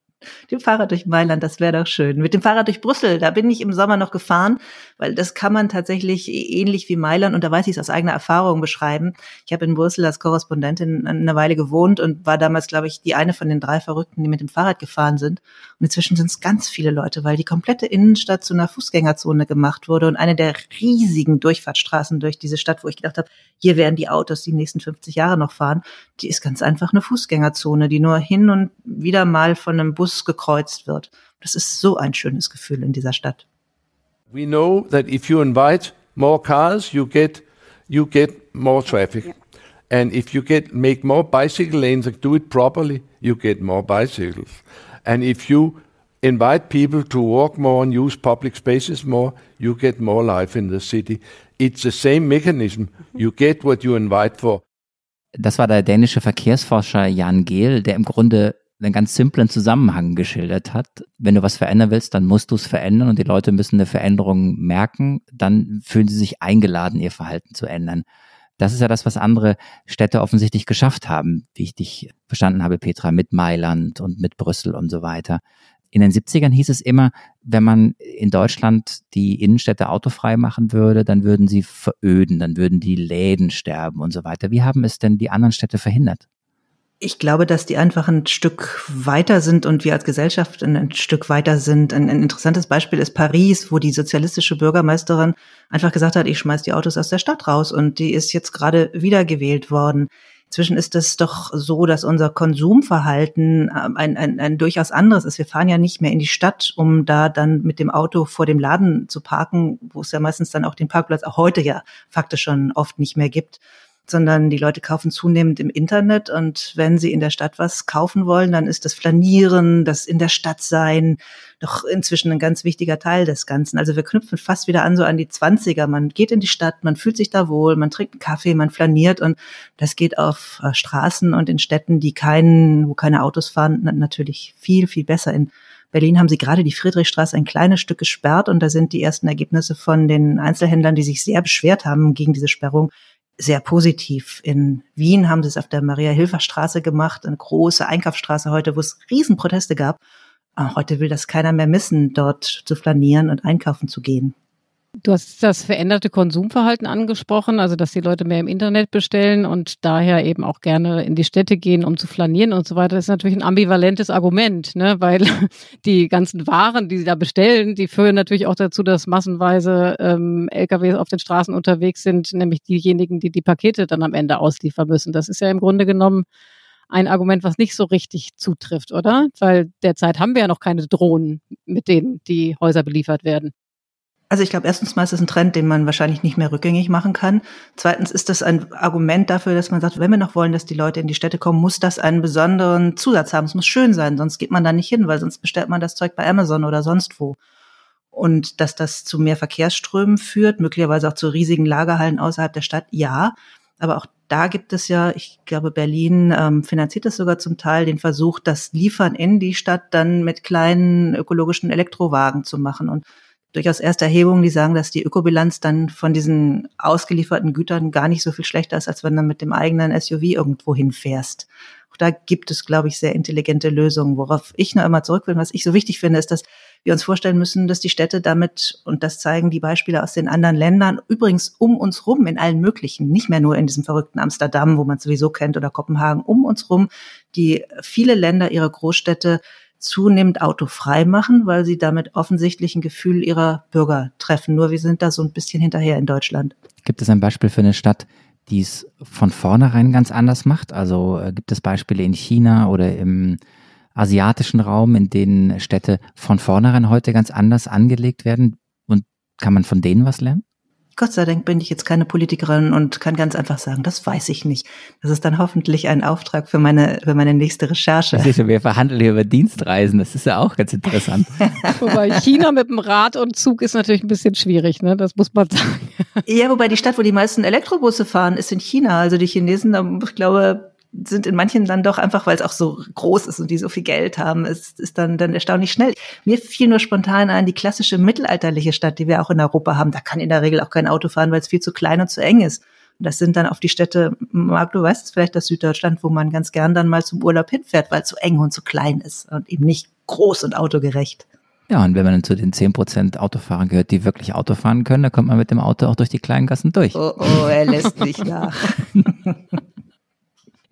Dem Fahrrad durch Mailand, das wäre doch schön. Mit dem Fahrrad durch Brüssel, da bin ich im Sommer noch gefahren, weil das kann man tatsächlich ähnlich wie Mailand, und da weiß ich es aus eigener Erfahrung beschreiben. Ich habe in Brüssel als Korrespondentin eine Weile gewohnt und war damals, glaube ich, die eine von den drei Verrückten, die mit dem Fahrrad gefahren sind. Und inzwischen sind es ganz viele Leute, weil die komplette Innenstadt zu einer Fußgängerzone gemacht wurde und eine der riesigen Durchfahrtsstraßen durch diese Stadt, wo ich gedacht habe, hier werden die Autos die nächsten 50 Jahre noch fahren, die ist ganz einfach eine Fußgängerzone, die nur hin und wieder mal von einem Bus Bus gekreuzt wird. Das ist so ein schönes Gefühl in dieser Stadt. We know that if you invite more cars, you get you get more traffic. Yeah. And if you get make more bicycle lanes and do it properly, you get more bicycles. And if you invite people to walk more and use public spaces more, you get more life in the city. It's the same mechanism. You get what you invite for. Das war der dänische Verkehrsforscher Jan Gehl, der im Grunde einen ganz simplen Zusammenhang geschildert hat. Wenn du was verändern willst, dann musst du es verändern und die Leute müssen eine Veränderung merken, dann fühlen sie sich eingeladen, ihr Verhalten zu ändern. Das ist ja das, was andere Städte offensichtlich geschafft haben, wie ich dich verstanden habe, Petra, mit Mailand und mit Brüssel und so weiter. In den 70ern hieß es immer, wenn man in Deutschland die Innenstädte autofrei machen würde, dann würden sie veröden, dann würden die Läden sterben und so weiter. Wie haben es denn die anderen Städte verhindert? Ich glaube, dass die einfach ein Stück weiter sind und wir als Gesellschaft ein, Stück weiter sind. Ein, ein, interessantes Beispiel ist Paris, wo die sozialistische Bürgermeisterin einfach gesagt hat, ich schmeiß die Autos aus der Stadt raus und die ist jetzt gerade wiedergewählt worden. Inzwischen ist es doch so, dass unser Konsumverhalten ähm, ein, ein, ein durchaus anderes ist. Wir fahren ja nicht mehr in die Stadt, um da dann mit dem Auto vor dem Laden zu parken, wo es ja meistens dann auch den Parkplatz auch heute ja faktisch schon oft nicht mehr gibt sondern die Leute kaufen zunehmend im Internet und wenn sie in der Stadt was kaufen wollen, dann ist das Flanieren, das in der Stadt sein, doch inzwischen ein ganz wichtiger Teil des Ganzen. Also wir knüpfen fast wieder an so an die Zwanziger. Man geht in die Stadt, man fühlt sich da wohl, man trinkt einen Kaffee, man flaniert und das geht auf äh, Straßen und in Städten, die keinen, wo keine Autos fahren, natürlich viel, viel besser. In Berlin haben sie gerade die Friedrichstraße ein kleines Stück gesperrt und da sind die ersten Ergebnisse von den Einzelhändlern, die sich sehr beschwert haben gegen diese Sperrung, sehr positiv. In Wien haben sie es auf der Maria-Hilfer-Straße gemacht, eine große Einkaufsstraße heute, wo es Riesenproteste gab. Heute will das keiner mehr missen, dort zu flanieren und einkaufen zu gehen. Du hast das veränderte Konsumverhalten angesprochen, also dass die Leute mehr im Internet bestellen und daher eben auch gerne in die Städte gehen, um zu flanieren und so weiter. Das ist natürlich ein ambivalentes Argument, ne? weil die ganzen Waren, die sie da bestellen, die führen natürlich auch dazu, dass massenweise ähm, LKWs auf den Straßen unterwegs sind, nämlich diejenigen, die die Pakete dann am Ende ausliefern müssen. Das ist ja im Grunde genommen ein Argument, was nicht so richtig zutrifft, oder? Weil derzeit haben wir ja noch keine Drohnen, mit denen die Häuser beliefert werden. Also ich glaube, erstens mal ist es ein Trend, den man wahrscheinlich nicht mehr rückgängig machen kann. Zweitens ist das ein Argument dafür, dass man sagt, wenn wir noch wollen, dass die Leute in die Städte kommen, muss das einen besonderen Zusatz haben. Es muss schön sein, sonst geht man da nicht hin, weil sonst bestellt man das Zeug bei Amazon oder sonst wo. Und dass das zu mehr Verkehrsströmen führt, möglicherweise auch zu riesigen Lagerhallen außerhalb der Stadt, ja. Aber auch da gibt es ja, ich glaube, Berlin ähm, finanziert das sogar zum Teil, den Versuch, das Liefern in die Stadt dann mit kleinen ökologischen Elektrowagen zu machen. Und durchaus erste Erhebungen, die sagen, dass die Ökobilanz dann von diesen ausgelieferten Gütern gar nicht so viel schlechter ist, als wenn du mit dem eigenen SUV irgendwo hinfährst. Da gibt es, glaube ich, sehr intelligente Lösungen. Worauf ich nur immer zurück will, was ich so wichtig finde, ist, dass wir uns vorstellen müssen, dass die Städte damit, und das zeigen die Beispiele aus den anderen Ländern, übrigens um uns rum in allen möglichen, nicht mehr nur in diesem verrückten Amsterdam, wo man sowieso kennt, oder Kopenhagen, um uns rum, die viele Länder ihre Großstädte zunehmend autofrei machen, weil sie damit offensichtlich ein Gefühl ihrer Bürger treffen. Nur wir sind da so ein bisschen hinterher in Deutschland. Gibt es ein Beispiel für eine Stadt, die es von vornherein ganz anders macht? Also äh, gibt es Beispiele in China oder im asiatischen Raum, in denen Städte von vornherein heute ganz anders angelegt werden? Und kann man von denen was lernen? Gott sei Dank bin ich jetzt keine Politikerin und kann ganz einfach sagen, das weiß ich nicht. Das ist dann hoffentlich ein Auftrag für meine, für meine nächste Recherche. Sicher, wir verhandeln hier über Dienstreisen, das ist ja auch ganz interessant. wobei China mit dem Rad und Zug ist natürlich ein bisschen schwierig, ne? das muss man sagen. Ja, wobei die Stadt, wo die meisten Elektrobusse fahren, ist in China. Also die Chinesen, ich glaube, sind in manchen dann doch einfach, weil es auch so groß ist und die so viel Geld haben, ist, ist dann, dann erstaunlich schnell. Mir fiel nur spontan ein, die klassische mittelalterliche Stadt, die wir auch in Europa haben, da kann in der Regel auch kein Auto fahren, weil es viel zu klein und zu eng ist. Das sind dann auf die Städte, Marc, du weißt es vielleicht, das Süddeutschland, wo man ganz gern dann mal zum Urlaub hinfährt, weil es zu eng und zu klein ist und eben nicht groß und autogerecht. Ja, und wenn man dann zu den 10% Autofahrern gehört, die wirklich Auto fahren können, dann kommt man mit dem Auto auch durch die kleinen Gassen durch. Oh, oh, er lässt mich nach.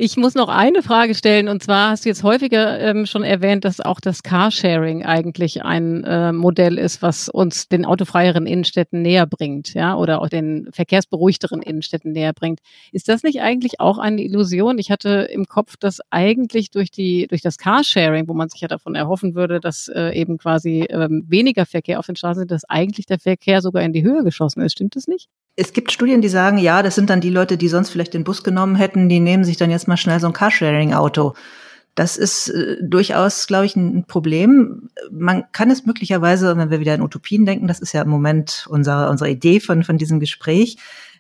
Ich muss noch eine Frage stellen und zwar hast du jetzt häufiger ähm, schon erwähnt, dass auch das Carsharing eigentlich ein äh, Modell ist, was uns den autofreieren Innenstädten näher bringt, ja, oder auch den verkehrsberuhigteren Innenstädten näher bringt. Ist das nicht eigentlich auch eine Illusion? Ich hatte im Kopf, dass eigentlich durch die durch das Carsharing, wo man sich ja davon erhoffen würde, dass äh, eben quasi ähm, weniger Verkehr auf den Straßen sind, dass eigentlich der Verkehr sogar in die Höhe geschossen ist. Stimmt das nicht? Es gibt Studien, die sagen, ja, das sind dann die Leute, die sonst vielleicht den Bus genommen hätten, die nehmen sich dann jetzt mal schnell so ein Carsharing-Auto. Das ist äh, durchaus, glaube ich, ein Problem. Man kann es möglicherweise, wenn wir wieder in Utopien denken, das ist ja im Moment unsere, unsere Idee von, von diesem Gespräch,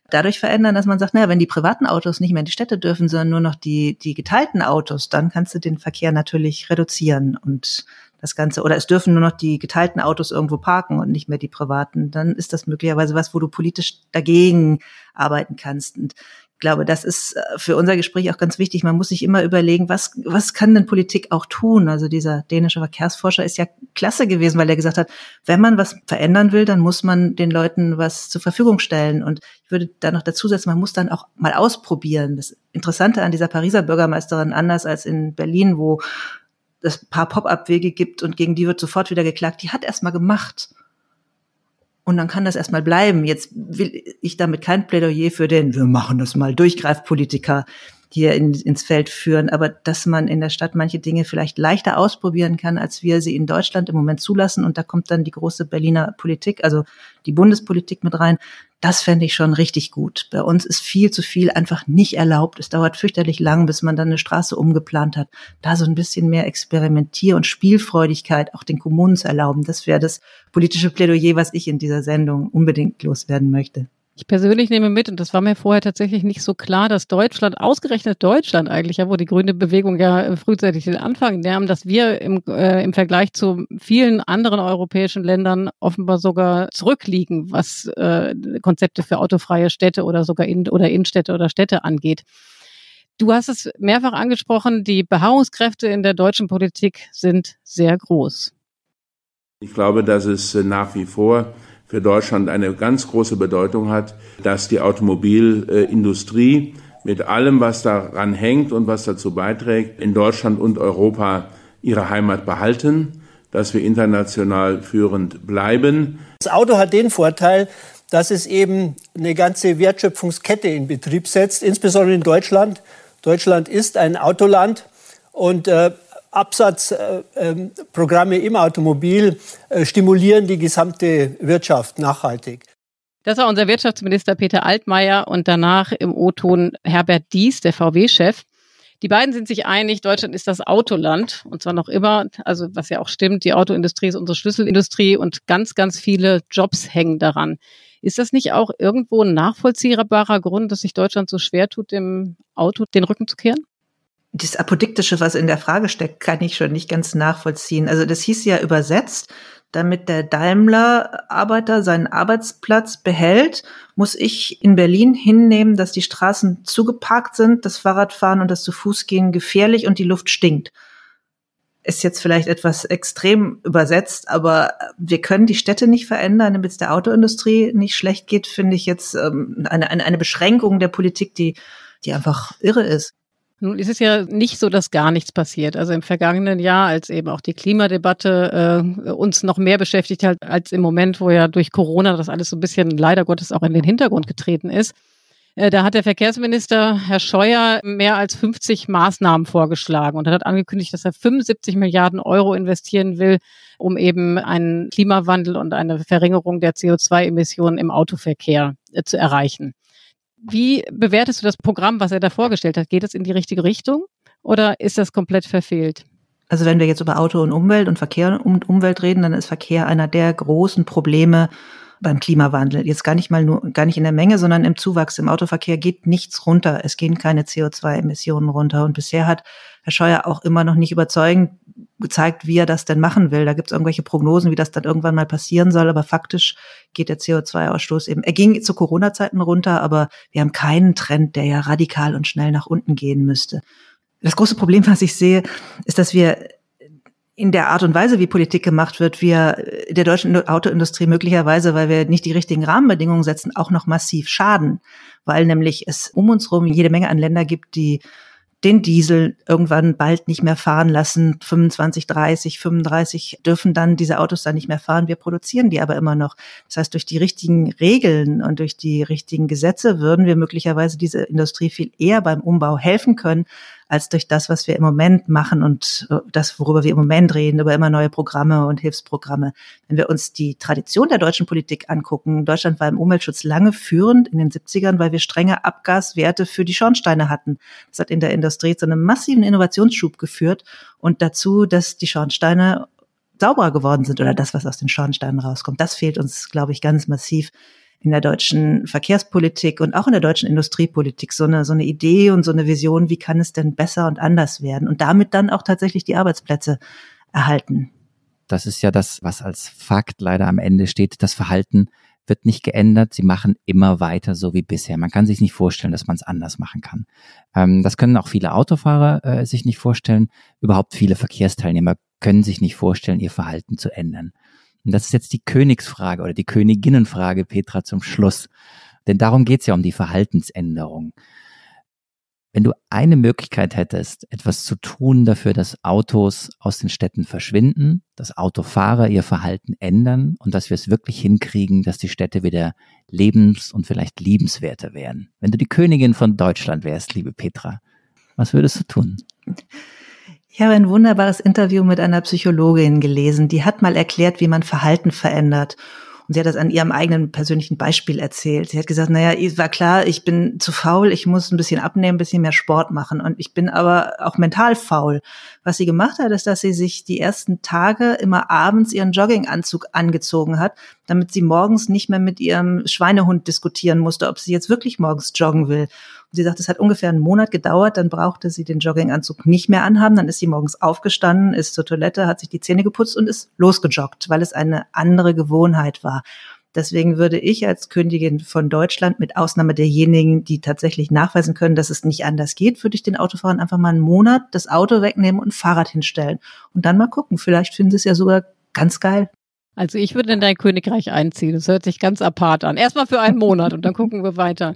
dadurch verändern, dass man sagt, naja, wenn die privaten Autos nicht mehr in die Städte dürfen, sondern nur noch die, die geteilten Autos, dann kannst du den Verkehr natürlich reduzieren und das Ganze, oder es dürfen nur noch die geteilten Autos irgendwo parken und nicht mehr die privaten, dann ist das möglicherweise was, wo du politisch dagegen arbeiten kannst. Und ich glaube, das ist äh, für unser Gespräch auch ganz wichtig. Man muss sich immer überlegen, was, was kann denn Politik auch tun? Also dieser dänische Verkehrsforscher ist ja klasse gewesen, weil er gesagt hat, wenn man was verändern will, dann muss man den Leuten was zur Verfügung stellen. Und ich würde da noch dazu setzen, man muss dann auch mal ausprobieren. Das Interessante an dieser Pariser Bürgermeisterin, anders als in Berlin, wo es paar Pop-up-Wege gibt und gegen die wird sofort wieder geklagt, die hat erstmal gemacht. Und dann kann das erstmal bleiben. Jetzt will ich damit kein Plädoyer für den, wir machen das mal, Durchgreifpolitiker hier in, ins Feld führen, aber dass man in der Stadt manche Dinge vielleicht leichter ausprobieren kann, als wir sie in Deutschland im Moment zulassen. Und da kommt dann die große Berliner Politik, also die Bundespolitik mit rein. Das fände ich schon richtig gut. Bei uns ist viel zu viel einfach nicht erlaubt. Es dauert fürchterlich lang, bis man dann eine Straße umgeplant hat. Da so ein bisschen mehr Experimentier- und Spielfreudigkeit auch den Kommunen zu erlauben, das wäre das politische Plädoyer, was ich in dieser Sendung unbedingt loswerden möchte. Ich persönlich nehme mit, und das war mir vorher tatsächlich nicht so klar, dass Deutschland, ausgerechnet Deutschland eigentlich, ja, wo die grüne Bewegung ja frühzeitig den Anfang nahm, dass wir im, äh, im Vergleich zu vielen anderen europäischen Ländern offenbar sogar zurückliegen, was äh, Konzepte für autofreie Städte oder sogar in, oder Innenstädte oder Städte angeht. Du hast es mehrfach angesprochen, die Beharrungskräfte in der deutschen Politik sind sehr groß. Ich glaube, dass es nach wie vor für Deutschland eine ganz große Bedeutung hat, dass die Automobilindustrie mit allem, was daran hängt und was dazu beiträgt, in Deutschland und Europa ihre Heimat behalten, dass wir international führend bleiben. Das Auto hat den Vorteil, dass es eben eine ganze Wertschöpfungskette in Betrieb setzt, insbesondere in Deutschland. Deutschland ist ein Autoland und äh, Absatzprogramme im Automobil äh, stimulieren die gesamte Wirtschaft nachhaltig. Das war unser Wirtschaftsminister Peter Altmaier und danach im O-Ton Herbert Dies, der VW-Chef. Die beiden sind sich einig, Deutschland ist das Autoland und zwar noch immer, also was ja auch stimmt, die Autoindustrie ist unsere Schlüsselindustrie und ganz, ganz viele Jobs hängen daran. Ist das nicht auch irgendwo ein nachvollziehbarer Grund, dass sich Deutschland so schwer tut, dem Auto den Rücken zu kehren? Das Apodiktische, was in der Frage steckt, kann ich schon nicht ganz nachvollziehen. Also das hieß ja übersetzt, damit der Daimler-Arbeiter seinen Arbeitsplatz behält, muss ich in Berlin hinnehmen, dass die Straßen zugeparkt sind, das Fahrradfahren und das zu Fuß gehen gefährlich und die Luft stinkt. Ist jetzt vielleicht etwas extrem übersetzt, aber wir können die Städte nicht verändern, damit es der Autoindustrie nicht schlecht geht, finde ich jetzt ähm, eine, eine, Beschränkung der Politik, die, die einfach irre ist. Nun ist es ja nicht so, dass gar nichts passiert. Also im vergangenen Jahr, als eben auch die Klimadebatte äh, uns noch mehr beschäftigt hat als im Moment, wo ja durch Corona das alles so ein bisschen leider Gottes auch in den Hintergrund getreten ist. Äh, da hat der Verkehrsminister Herr Scheuer mehr als 50 Maßnahmen vorgeschlagen und hat angekündigt, dass er 75 Milliarden Euro investieren will, um eben einen Klimawandel und eine Verringerung der CO2-Emissionen im Autoverkehr äh, zu erreichen. Wie bewertest du das Programm, was er da vorgestellt hat? Geht es in die richtige Richtung oder ist das komplett verfehlt? Also wenn wir jetzt über Auto und Umwelt und Verkehr und Umwelt reden, dann ist Verkehr einer der großen Probleme beim Klimawandel. Jetzt gar nicht mal nur, gar nicht in der Menge, sondern im Zuwachs. Im Autoverkehr geht nichts runter. Es gehen keine CO2-Emissionen runter. Und bisher hat Herr Scheuer auch immer noch nicht überzeugend gezeigt, wie er das denn machen will. Da gibt es irgendwelche Prognosen, wie das dann irgendwann mal passieren soll, aber faktisch geht der CO2-Ausstoß eben. Er ging zu Corona-Zeiten runter, aber wir haben keinen Trend, der ja radikal und schnell nach unten gehen müsste. Das große Problem, was ich sehe, ist, dass wir in der Art und Weise, wie Politik gemacht wird, wir der deutschen Autoindustrie möglicherweise, weil wir nicht die richtigen Rahmenbedingungen setzen, auch noch massiv schaden, weil nämlich es um uns herum jede Menge an Länder gibt, die den Diesel irgendwann bald nicht mehr fahren lassen. 25, 30, 35 dürfen dann diese Autos dann nicht mehr fahren. Wir produzieren die aber immer noch. Das heißt, durch die richtigen Regeln und durch die richtigen Gesetze würden wir möglicherweise diese Industrie viel eher beim Umbau helfen können, als durch das, was wir im Moment machen und äh, das, worüber wir im Moment reden, über immer neue Programme und Hilfsprogramme. Wenn wir uns die Tradition der deutschen Politik angucken, Deutschland war im Umweltschutz lange führend in den 70ern, weil wir strenge Abgaswerte für die Schornsteine hatten. Das hat in der Industrie zu einem massiven Innovationsschub geführt und dazu, dass die Schornsteine sauberer geworden sind oder das, was aus den Schornsteinen rauskommt. Das fehlt uns, glaube ich, ganz massiv in der deutschen Verkehrspolitik und auch in der deutschen Industriepolitik so eine, so eine Idee und so eine Vision, wie kann es denn besser und anders werden und damit dann auch tatsächlich die Arbeitsplätze erhalten. Das ist ja das, was als Fakt leider am Ende steht. Das Verhalten wird nicht geändert. Sie machen immer weiter so wie bisher. Man kann sich nicht vorstellen, dass man es anders machen kann. Ähm, das können auch viele Autofahrer äh, sich nicht vorstellen. Überhaupt viele Verkehrsteilnehmer können sich nicht vorstellen, ihr Verhalten zu ändern. Und das ist jetzt die Königsfrage oder die Königinnenfrage, Petra, zum Schluss. Denn darum geht's ja um die Verhaltensänderung. Wenn du eine Möglichkeit hättest, etwas zu tun dafür, dass Autos aus den Städten verschwinden, dass Autofahrer ihr Verhalten ändern und dass wir es wirklich hinkriegen, dass die Städte wieder lebens- und vielleicht liebenswerter werden. Wenn du die Königin von Deutschland wärst, liebe Petra, was würdest du tun? Ich habe ein wunderbares Interview mit einer Psychologin gelesen, die hat mal erklärt, wie man Verhalten verändert. Und sie hat das an ihrem eigenen persönlichen Beispiel erzählt. Sie hat gesagt, naja, war klar, ich bin zu faul, ich muss ein bisschen abnehmen, ein bisschen mehr Sport machen. Und ich bin aber auch mental faul. Was sie gemacht hat, ist, dass sie sich die ersten Tage immer abends ihren Jogginganzug angezogen hat, damit sie morgens nicht mehr mit ihrem Schweinehund diskutieren musste, ob sie jetzt wirklich morgens joggen will. Sie sagt, es hat ungefähr einen Monat gedauert, dann brauchte sie den Jogginganzug nicht mehr anhaben, dann ist sie morgens aufgestanden, ist zur Toilette, hat sich die Zähne geputzt und ist losgejoggt, weil es eine andere Gewohnheit war. Deswegen würde ich als Königin von Deutschland, mit Ausnahme derjenigen, die tatsächlich nachweisen können, dass es nicht anders geht, würde ich den Autofahrern einfach mal einen Monat das Auto wegnehmen und ein Fahrrad hinstellen. Und dann mal gucken. Vielleicht finden sie es ja sogar ganz geil. Also ich würde in dein Königreich einziehen. Das hört sich ganz apart an. Erstmal für einen Monat und dann gucken wir weiter.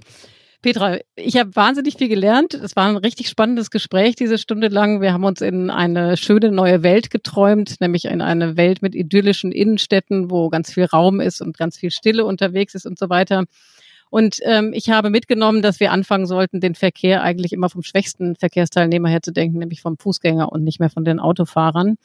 Petra, ich habe wahnsinnig viel gelernt. Es war ein richtig spannendes Gespräch diese Stunde lang. Wir haben uns in eine schöne neue Welt geträumt, nämlich in eine Welt mit idyllischen Innenstädten, wo ganz viel Raum ist und ganz viel Stille unterwegs ist und so weiter. Und ähm, ich habe mitgenommen, dass wir anfangen sollten, den Verkehr eigentlich immer vom schwächsten Verkehrsteilnehmer her zu denken, nämlich vom Fußgänger und nicht mehr von den Autofahrern.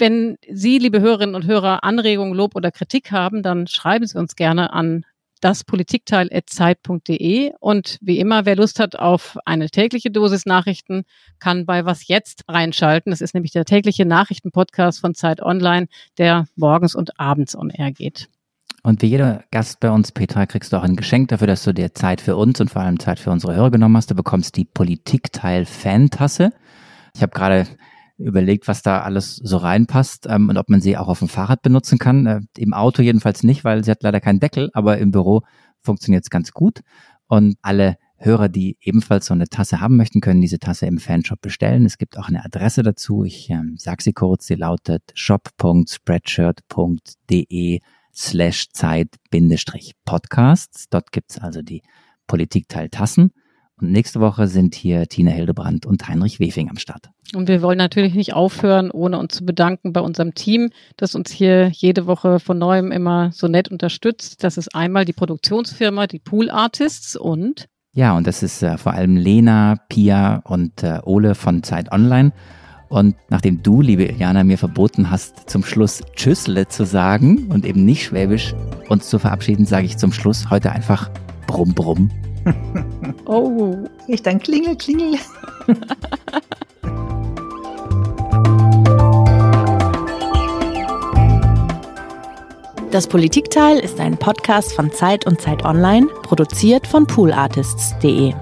Wenn Sie, liebe Hörerinnen und Hörer, Anregungen, Lob oder Kritik haben, dann schreiben Sie uns gerne an das Politikteil.zeit.de. Und wie immer, wer Lust hat auf eine tägliche Dosis Nachrichten, kann bei Was Jetzt reinschalten. Das ist nämlich der tägliche Nachrichtenpodcast von Zeit Online, der morgens und abends on air geht. Und wie jeder Gast bei uns, Petra, kriegst du auch ein Geschenk dafür, dass du dir Zeit für uns und vor allem Zeit für unsere Hörer genommen hast. Du bekommst die Politikteil-Fantasse. Ich habe gerade überlegt, was da alles so reinpasst ähm, und ob man sie auch auf dem Fahrrad benutzen kann. Äh, Im Auto jedenfalls nicht, weil sie hat leider keinen Deckel, aber im Büro funktioniert es ganz gut. Und alle Hörer, die ebenfalls so eine Tasse haben möchten, können diese Tasse im Fanshop bestellen. Es gibt auch eine Adresse dazu. Ich ähm, sage sie kurz. Sie lautet shop.spreadshirt.de slash Zeit-Podcasts. Dort gibt's also die Politikteil Tassen. Und nächste Woche sind hier Tina Hildebrand und Heinrich Wefing am Start. Und wir wollen natürlich nicht aufhören, ohne uns zu bedanken bei unserem Team, das uns hier jede Woche von neuem immer so nett unterstützt. Das ist einmal die Produktionsfirma, die Pool Artists und ja, und das ist äh, vor allem Lena, Pia und äh, Ole von Zeit Online. Und nachdem du, liebe Iliana, mir verboten hast, zum Schluss Tschüssle zu sagen und eben nicht Schwäbisch uns zu verabschieden, sage ich zum Schluss heute einfach Brumm Brumm. Oh. Ich dann Klingel, Klingel. Das Politikteil ist ein Podcast von Zeit und Zeit Online, produziert von poolartists.de.